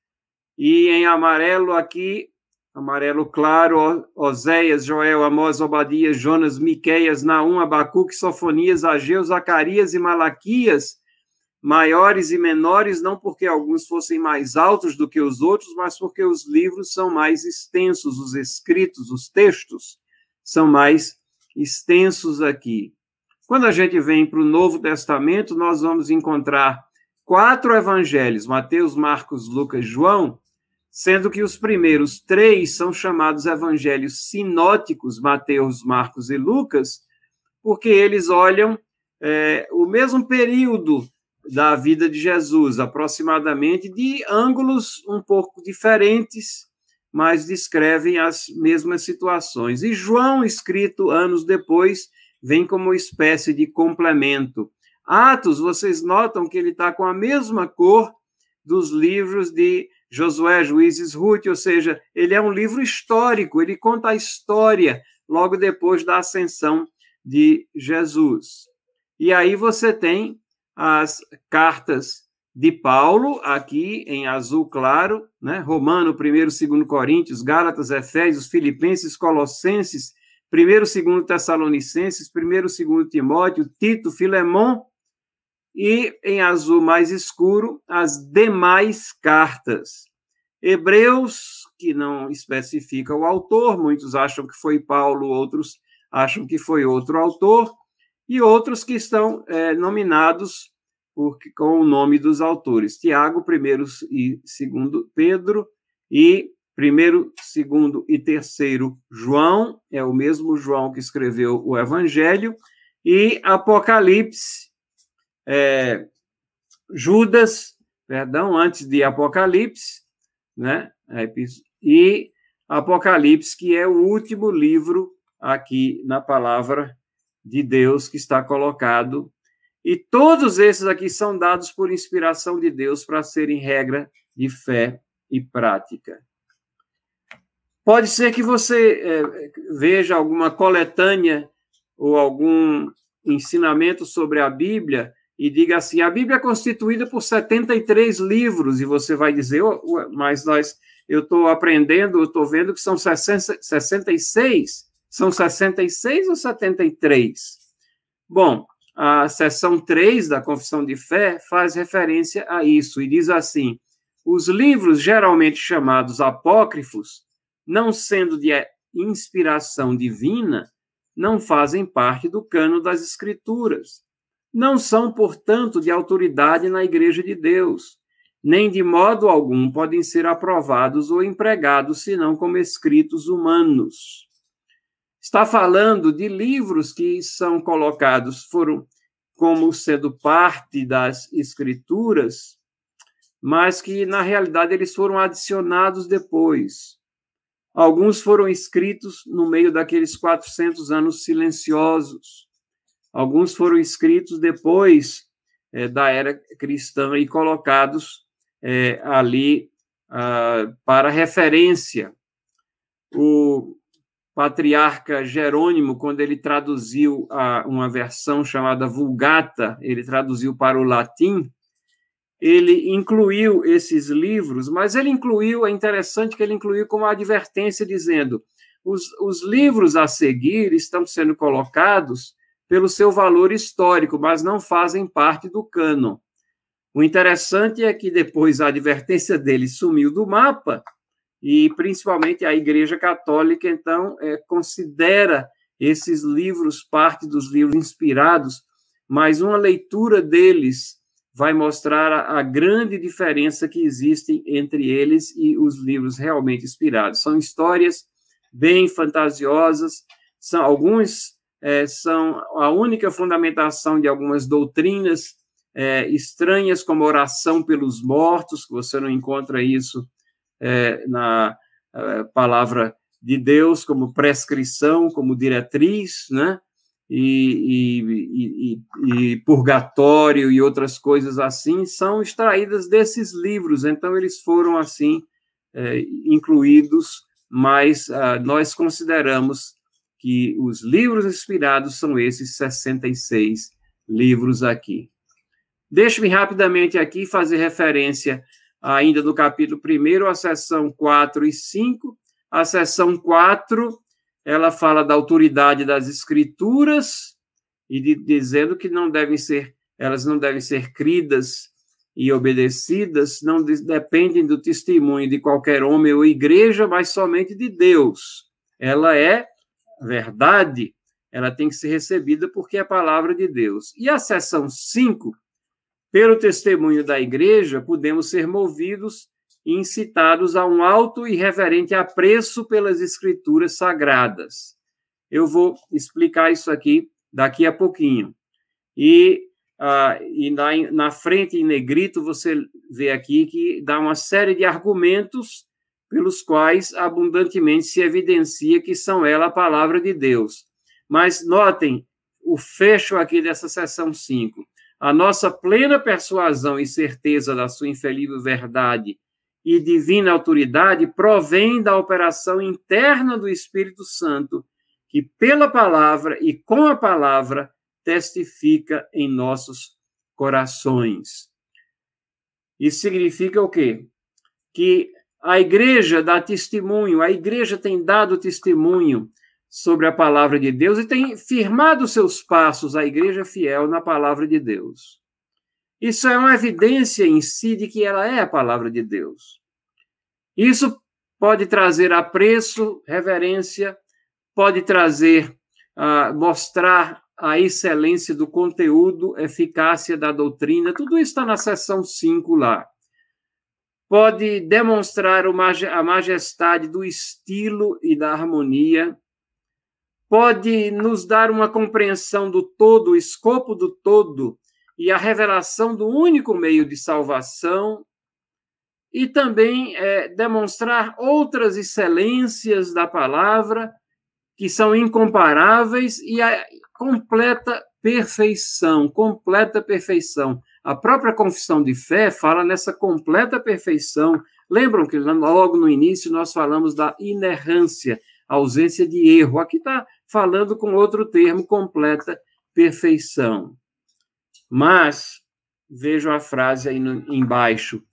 E em amarelo aqui, amarelo claro, Oséias, Joel, Amós, Obadias, Jonas, Miqueias, Naum, Abacuque, Sofonias, Ageu, Zacarias e Malaquias, maiores e menores, não porque alguns fossem mais altos do que os outros, mas porque os livros são mais extensos, os escritos, os textos são mais extensos aqui. Quando a gente vem para o Novo Testamento, nós vamos encontrar quatro evangelhos: Mateus, Marcos, Lucas, João, sendo que os primeiros três são chamados evangelhos sinóticos, Mateus, Marcos e Lucas, porque eles olham é, o mesmo período da vida de Jesus, aproximadamente, de ângulos um pouco diferentes, mas descrevem as mesmas situações. E João, escrito anos depois, vem como espécie de complemento. Atos, vocês notam que ele está com a mesma cor dos livros de Josué, Juízes, Ruth, ou seja, ele é um livro histórico, ele conta a história logo depois da ascensão de Jesus. E aí você tem as cartas de Paulo, aqui em azul claro, né? Romano, 1 e 2 Coríntios, Gálatas, Efésios, Filipenses, Colossenses, 1 e 2 Tessalonicenses, 1 e 2 Timóteo, Tito, Filemão, e em azul mais escuro, as demais cartas. Hebreus, que não especifica o autor, muitos acham que foi Paulo, outros acham que foi outro autor, e outros que estão é, nominados por, com o nome dos autores: Tiago, primeiro e segundo Pedro, e primeiro, segundo e terceiro João, é o mesmo João que escreveu o Evangelho, e Apocalipse, é, Judas, perdão, antes de Apocalipse, né? E Apocalipse, que é o último livro aqui na palavra de Deus que está colocado. E todos esses aqui são dados por inspiração de Deus para serem regra de fé e prática. Pode ser que você é, veja alguma coletânea ou algum ensinamento sobre a Bíblia e diga assim: a Bíblia é constituída por 73 livros, e você vai dizer, oh, mas nós, eu estou aprendendo, eu estou vendo que são 60, 66. São 66 ou 73? Bom, a seção 3 da Confissão de Fé faz referência a isso e diz assim: os livros geralmente chamados apócrifos, não sendo de inspiração divina, não fazem parte do cano das Escrituras. Não são, portanto, de autoridade na Igreja de Deus, nem de modo algum podem ser aprovados ou empregados senão como escritos humanos está falando de livros que são colocados, foram como sendo parte das escrituras, mas que na realidade eles foram adicionados depois. Alguns foram escritos no meio daqueles 400 anos silenciosos. Alguns foram escritos depois é, da era cristã e colocados é, ali ah, para referência. O, patriarca Jerônimo, quando ele traduziu uma versão chamada Vulgata, ele traduziu para o latim, ele incluiu esses livros, mas ele incluiu, é interessante que ele incluiu como advertência, dizendo: os, os livros a seguir estão sendo colocados pelo seu valor histórico, mas não fazem parte do cânon. O interessante é que depois a advertência dele sumiu do mapa, e principalmente a Igreja Católica, então, é, considera esses livros parte dos livros inspirados, mas uma leitura deles vai mostrar a, a, grande diferença que existe entre eles e os livros realmente inspirados. São histórias bem fantasiosas, são alguns é, são a única fundamentação de algumas doutrinas é, estranhas, como oração pelos mortos, que você não encontra isso é, na é, palavra de Deus como prescrição, como diretriz, né? E, e, e, e, purgatório e outras coisas assim são extraídas desses livros, então eles foram assim é, incluídos, mas ah, nós consideramos que os livros inspirados são esses 66 livros aqui. Deixe-me rapidamente aqui fazer referência ainda no capítulo 1, a seção 4 e 5. A seção 4, ela fala da autoridade das escrituras e de, dizendo que não devem ser, elas não devem ser cridas e obedecidas, não de, dependem do testemunho de qualquer homem ou igreja, mas somente de Deus. Ela é verdade, ela tem que ser recebida porque é a palavra de Deus. E a seção 5 pelo testemunho da igreja, podemos ser movidos incitados a um alto e reverente apreço pelas escrituras sagradas. Eu vou explicar isso aqui daqui a pouquinho. E, ah, e na, na frente, em negrito, você vê aqui que dá uma série de argumentos pelos quais abundantemente se evidencia que são ela a palavra de Deus. Mas notem o fecho aqui dessa seção 5. A nossa plena persuasão e certeza da sua infalível verdade e divina autoridade provém da operação interna do Espírito Santo, que pela palavra e com a palavra testifica em nossos corações. Isso significa o quê? Que a igreja dá testemunho, a igreja tem dado testemunho sobre a palavra de Deus e tem firmado seus passos, a igreja fiel, na palavra de Deus. Isso é uma evidência em si de que ela é a palavra de Deus. Isso pode trazer apreço, reverência, pode trazer, uh, mostrar a excelência do conteúdo, eficácia da doutrina, tudo isso está na seção 5 lá pode demonstrar a majestade do estilo e da harmonia, pode nos dar uma compreensão do todo, o escopo do todo e a revelação do único meio de salvação, e também é, demonstrar outras excelências da palavra que são incomparáveis e a completa perfeição, completa perfeição. A própria confissão de fé fala nessa completa perfeição. Lembram que logo no início nós falamos da inerrância, ausência de erro. Aqui está falando com outro termo, completa perfeição. Mas, vejam a frase aí no, embaixo.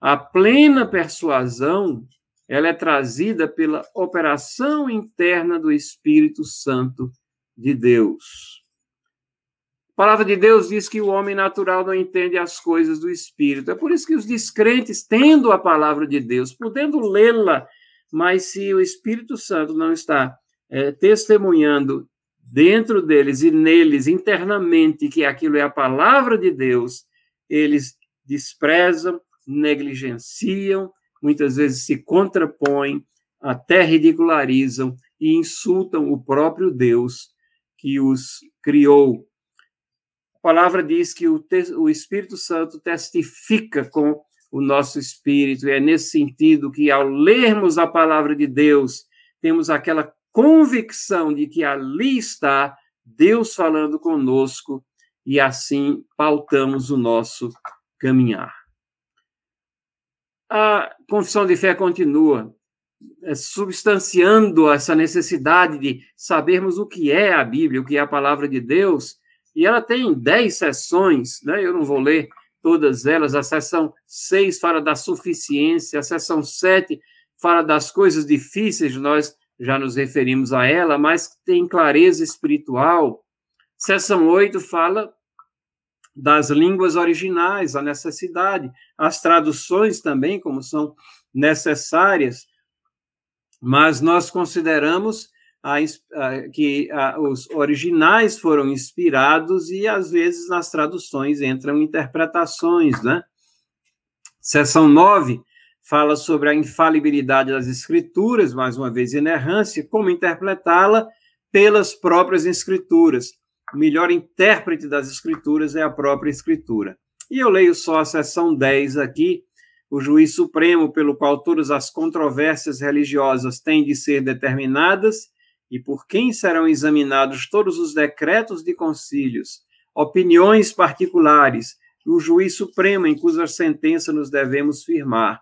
A plena persuasão ela é trazida pela operação interna do Espírito Santo de Deus. A palavra de Deus diz que o homem natural não entende as coisas do Espírito. É por isso que os descrentes, tendo a palavra de Deus, podendo lê-la, mas se o Espírito Santo não está é, testemunhando dentro deles e neles internamente que aquilo é a palavra de Deus, eles desprezam, negligenciam, muitas vezes se contrapõem, até ridicularizam e insultam o próprio Deus que os criou. A palavra diz que o, o Espírito Santo testifica com o nosso espírito, e é nesse sentido que, ao lermos a palavra de Deus, temos aquela convicção de que ali está Deus falando conosco, e assim pautamos o nosso caminhar. A confissão de fé continua é, substanciando essa necessidade de sabermos o que é a Bíblia, o que é a palavra de Deus, e ela tem dez sessões, né? eu não vou ler todas elas, a sessão 6 fala da suficiência, a sessão 7 fala das coisas difíceis, nós já nos referimos a ela, mas tem clareza espiritual. Sessão 8 fala das línguas originais, a necessidade, as traduções também, como são necessárias, mas nós consideramos a, a, que a, os originais foram inspirados e, às vezes, nas traduções entram interpretações, né? Seção 9 fala sobre a infalibilidade das escrituras, mais uma vez, inerrância, como interpretá-la pelas próprias escrituras. O melhor intérprete das escrituras é a própria escritura. E eu leio só a seção 10 aqui, o juiz supremo pelo qual todas as controvérsias religiosas têm de ser determinadas e por quem serão examinados todos os decretos de concílios, opiniões particulares o juiz supremo em cuja sentença nos devemos firmar.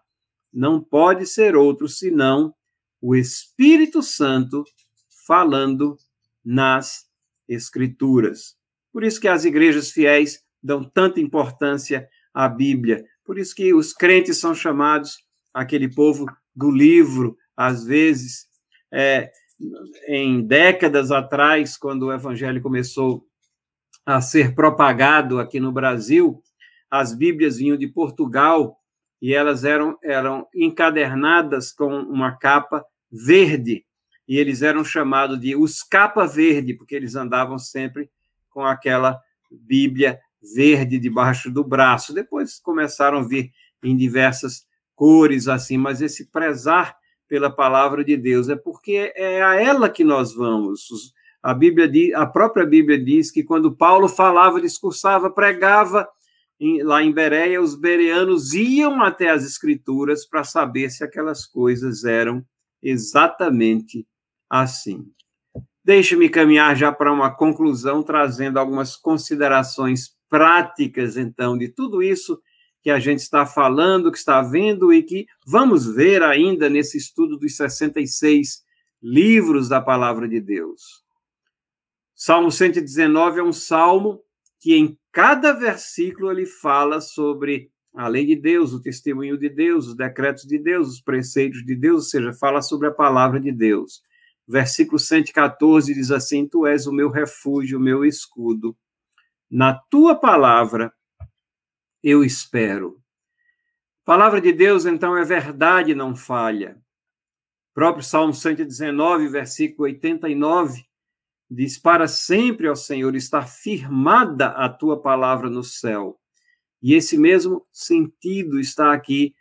Não pode ser outro senão o Espírito Santo falando nas Escrituras. Por isso que as igrejas fiéis dão tanta importância à Bíblia. Por isso que os crentes são chamados aquele povo do livro, às vezes. É, em décadas atrás, quando o evangelho começou a ser propagado aqui no Brasil, as Bíblias vinham de Portugal e elas eram, eram encadernadas com uma capa verde, e eles eram chamados de os capa verde, porque eles andavam sempre com aquela Bíblia verde debaixo do braço. Depois começaram a vir em diversas cores assim, mas esse prezar pela palavra de Deus, é porque é a ela que nós vamos. A Bíblia a própria Bíblia diz que quando Paulo falava, discursava, pregava em, lá em Bereia, os bereanos iam até as escrituras para saber se aquelas coisas eram exatamente assim. Deixe-me caminhar já para uma conclusão, trazendo algumas considerações práticas, então, de tudo isso que a gente está falando, que está vendo e que vamos ver ainda nesse estudo dos 66 livros da palavra de Deus. Salmo 119 é um salmo que em cada versículo ele fala sobre a lei de Deus, o testemunho de Deus, os decretos de Deus, os preceitos de Deus, ou seja, fala sobre a palavra de Deus. Versículo 114 diz assim: Tu és o meu refúgio, o meu escudo. Na tua palavra eu espero. Palavra de Deus, então, é verdade, não falha. O próprio Salmo 119, versículo 89, diz: Para sempre, ó Senhor, está firmada a tua palavra no céu. E esse mesmo sentido está aqui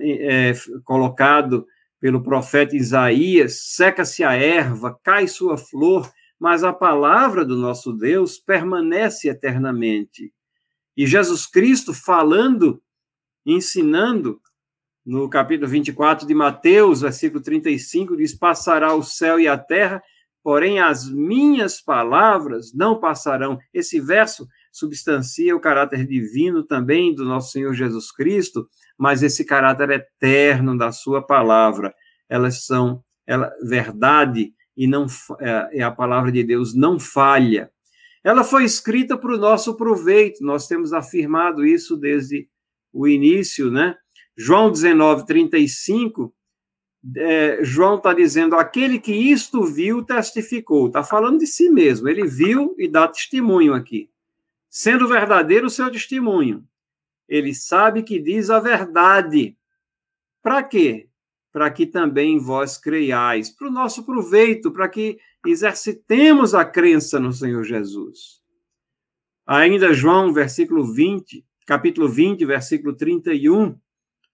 é, colocado pelo profeta Isaías: seca-se a erva, cai sua flor, mas a palavra do nosso Deus permanece eternamente. E Jesus Cristo falando, ensinando, no capítulo 24 de Mateus, versículo 35, diz: Passará o céu e a terra, porém as minhas palavras não passarão. Esse verso substancia o caráter divino também do nosso Senhor Jesus Cristo, mas esse caráter eterno da sua palavra. Elas são ela, verdade e não é, a palavra de Deus não falha. Ela foi escrita para o nosso proveito, nós temos afirmado isso desde o início, né? João 19, 35, é, João está dizendo: aquele que isto viu testificou, está falando de si mesmo, ele viu e dá testemunho aqui. Sendo verdadeiro o seu testemunho, ele sabe que diz a verdade. Para quê? Para que também vós creiais, para o nosso proveito, para que exercitemos a crença no Senhor Jesus. Ainda João, versículo 20, capítulo 20, versículo 31,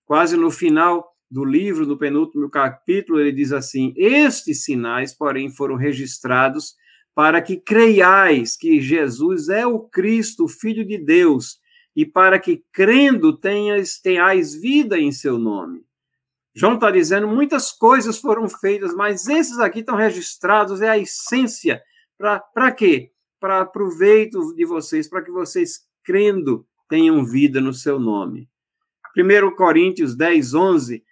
quase no final do livro, no penúltimo capítulo, ele diz assim: Estes sinais, porém, foram registrados para que creiais que Jesus é o Cristo, o Filho de Deus, e para que, crendo, tenhas, tenhais vida em seu nome. João está dizendo muitas coisas foram feitas, mas esses aqui estão registrados, é a essência. Para quê? Para proveito de vocês, para que vocês, crendo, tenham vida no seu nome. 1 Coríntios 10, 11,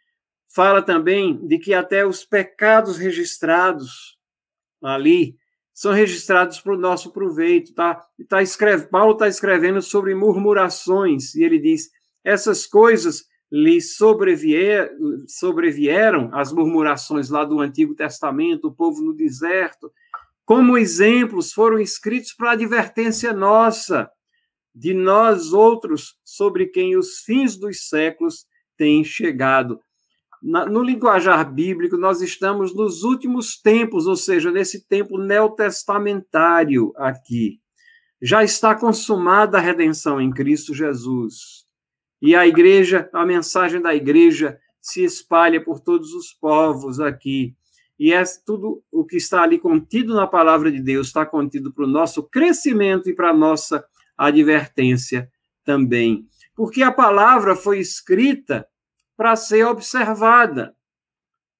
fala também de que até os pecados registrados ali são registrados para o nosso proveito. Tá? Tá escreve, Paulo está escrevendo sobre murmurações, e ele diz: essas coisas lhe sobrevier, sobrevieram as murmurações lá do Antigo Testamento, o povo no deserto, como exemplos foram escritos para advertência nossa, de nós outros, sobre quem os fins dos séculos têm chegado. No linguajar bíblico, nós estamos nos últimos tempos, ou seja, nesse tempo neotestamentário aqui. Já está consumada a redenção em Cristo Jesus e a igreja, a mensagem da igreja se espalha por todos os povos aqui. E é tudo o que está ali contido na palavra de Deus está contido para o nosso crescimento e para a nossa advertência também. Porque a palavra foi escrita para ser observada,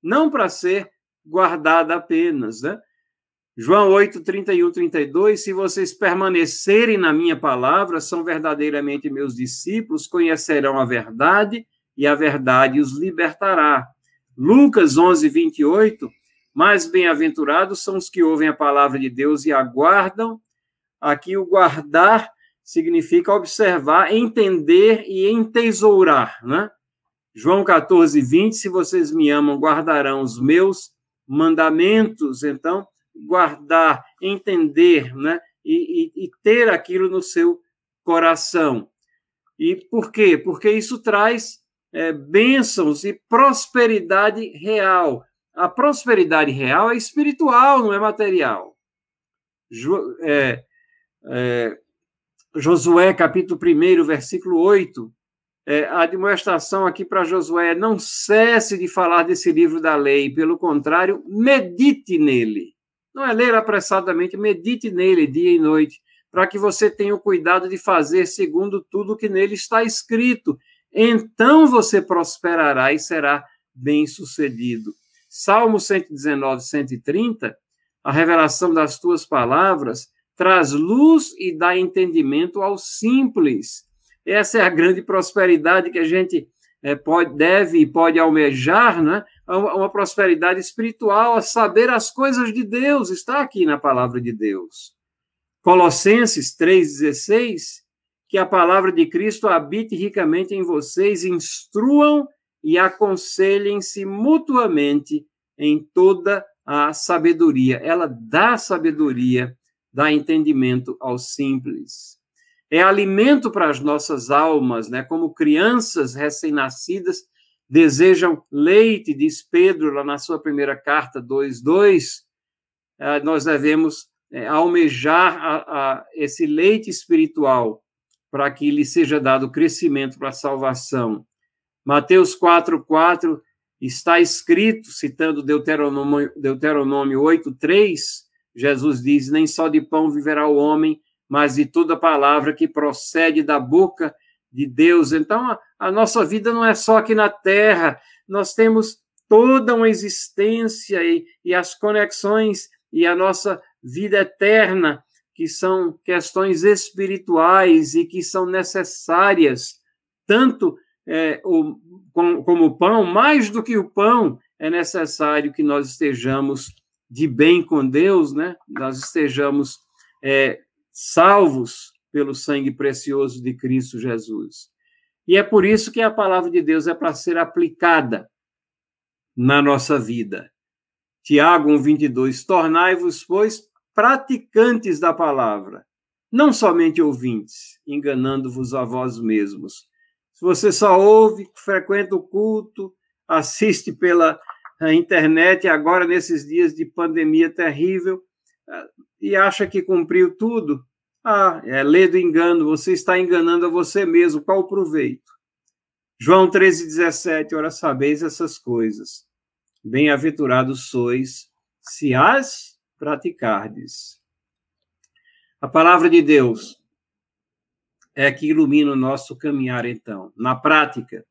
não para ser guardada apenas, né? João 8, 31, 32, se vocês permanecerem na minha palavra, são verdadeiramente meus discípulos, conhecerão a verdade e a verdade os libertará. Lucas 11, 28, mais bem-aventurados são os que ouvem a palavra de Deus e aguardam. Aqui o guardar significa observar, entender e entesourar, né? João 14, 20, se vocês me amam, guardarão os meus mandamentos. Então, guardar, entender, né? E, e, e, ter aquilo no seu coração. E por quê? Porque isso traz é, bênçãos e prosperidade real. A prosperidade real é espiritual, não é material. Jo, é, é, Josué, capítulo 1, versículo 8, é, a demonstração aqui para Josué é não cesse de falar desse livro da lei, pelo contrário, medite nele. Não é ler apressadamente, medite nele dia e noite, para que você tenha o cuidado de fazer segundo tudo que nele está escrito. Então você prosperará e será bem-sucedido. Salmo 119, 130, a revelação das tuas palavras traz luz e dá entendimento ao simples. Essa é a grande prosperidade que a gente é, pode, deve e pode almejar, né? uma prosperidade espiritual, a saber as coisas de Deus, está aqui na palavra de Deus. Colossenses 3,16, que a palavra de Cristo habite ricamente em vocês, instruam e aconselhem-se mutuamente em toda a sabedoria. Ela dá sabedoria, dá entendimento aos simples é alimento para as nossas almas, né? Como crianças recém-nascidas desejam leite, diz Pedro lá na sua primeira carta 2:2, eh, nós devemos eh, almejar a, a esse leite espiritual para que lhe seja dado crescimento para a salvação. Mateus 4:4 está escrito, citando Deuteronômio, Deuteronômio 8:3, Jesus diz: "Nem só de pão viverá o homem, mas de toda palavra que procede da boca de Deus. Então, a, nossa vida não é só aqui na terra, nós temos toda uma existência e, e as conexões e a nossa vida eterna, que são questões espirituais e que são necessárias, tanto é, o, como, como o pão, mais do que o pão, é necessário que nós estejamos de bem com Deus, né? Nós estejamos é, salvos pelo sangue precioso de Cristo Jesus. E é por isso que a palavra de Deus é para ser aplicada na nossa vida. Tiago 1:22 Tornai-vos, pois, praticantes da palavra, não somente ouvintes, enganando-vos a vós mesmos. Se você só ouve, frequenta o culto, assiste pela internet, agora nesses dias de pandemia terrível, e acha que cumpriu tudo, ah, é lei do engano, você está enganando a você mesmo, qual o proveito? João 13, 17, ora sabeis essas coisas. Bem-aventurados sois, se as praticardes. A palavra de Deus é que ilumina o nosso caminhar, então, na prática.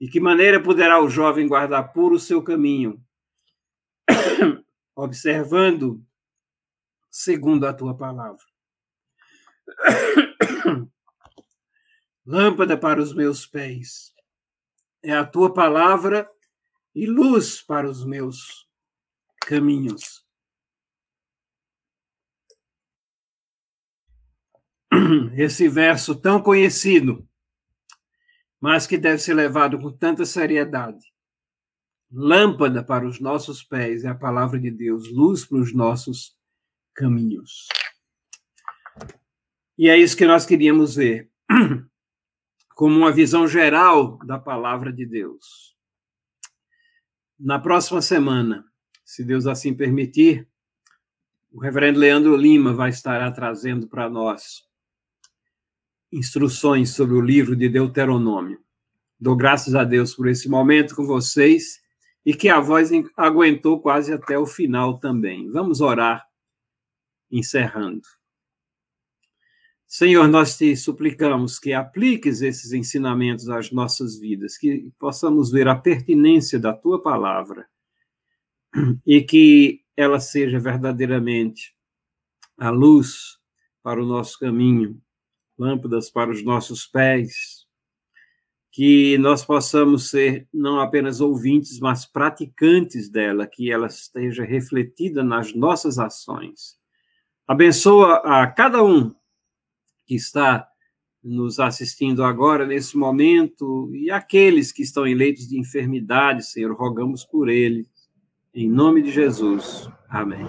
De que maneira poderá o jovem guardar puro o seu caminho? <coughs> Observando segundo a tua palavra. <coughs> Lâmpada para os meus pés é a tua palavra e luz para os meus caminhos. <coughs> Esse verso tão conhecido, mas que deve ser levado com tanta seriedade. Lâmpada para os nossos pés é a palavra de Deus, luz para os nossos caminhos. E é isso que nós queríamos ver, <clears throat> como uma visão geral da palavra de Deus. Na próxima semana, se Deus assim permitir, o reverendo Leandro Lima vai estar trazendo para nós instruções sobre o livro de Deuteronômio. Dou graças a Deus por esse momento com vocês e que a voz aguentou quase até o final também. Vamos orar, encerrando. Senhor, nós te suplicamos que apliques esses ensinamentos às nossas vidas, que possamos ver a pertinência da tua palavra e que ela seja verdadeiramente a luz para o nosso caminho, lâmpadas para os nossos pés, que nós possamos ser não apenas ouvintes, mas praticantes dela, que ela esteja refletida nas nossas ações. Abençoa a cada um que está nos assistindo agora, nesse momento, e aqueles que estão em leitos de enfermidade, Senhor, rogamos por ele. Em nome de Jesus. Amém.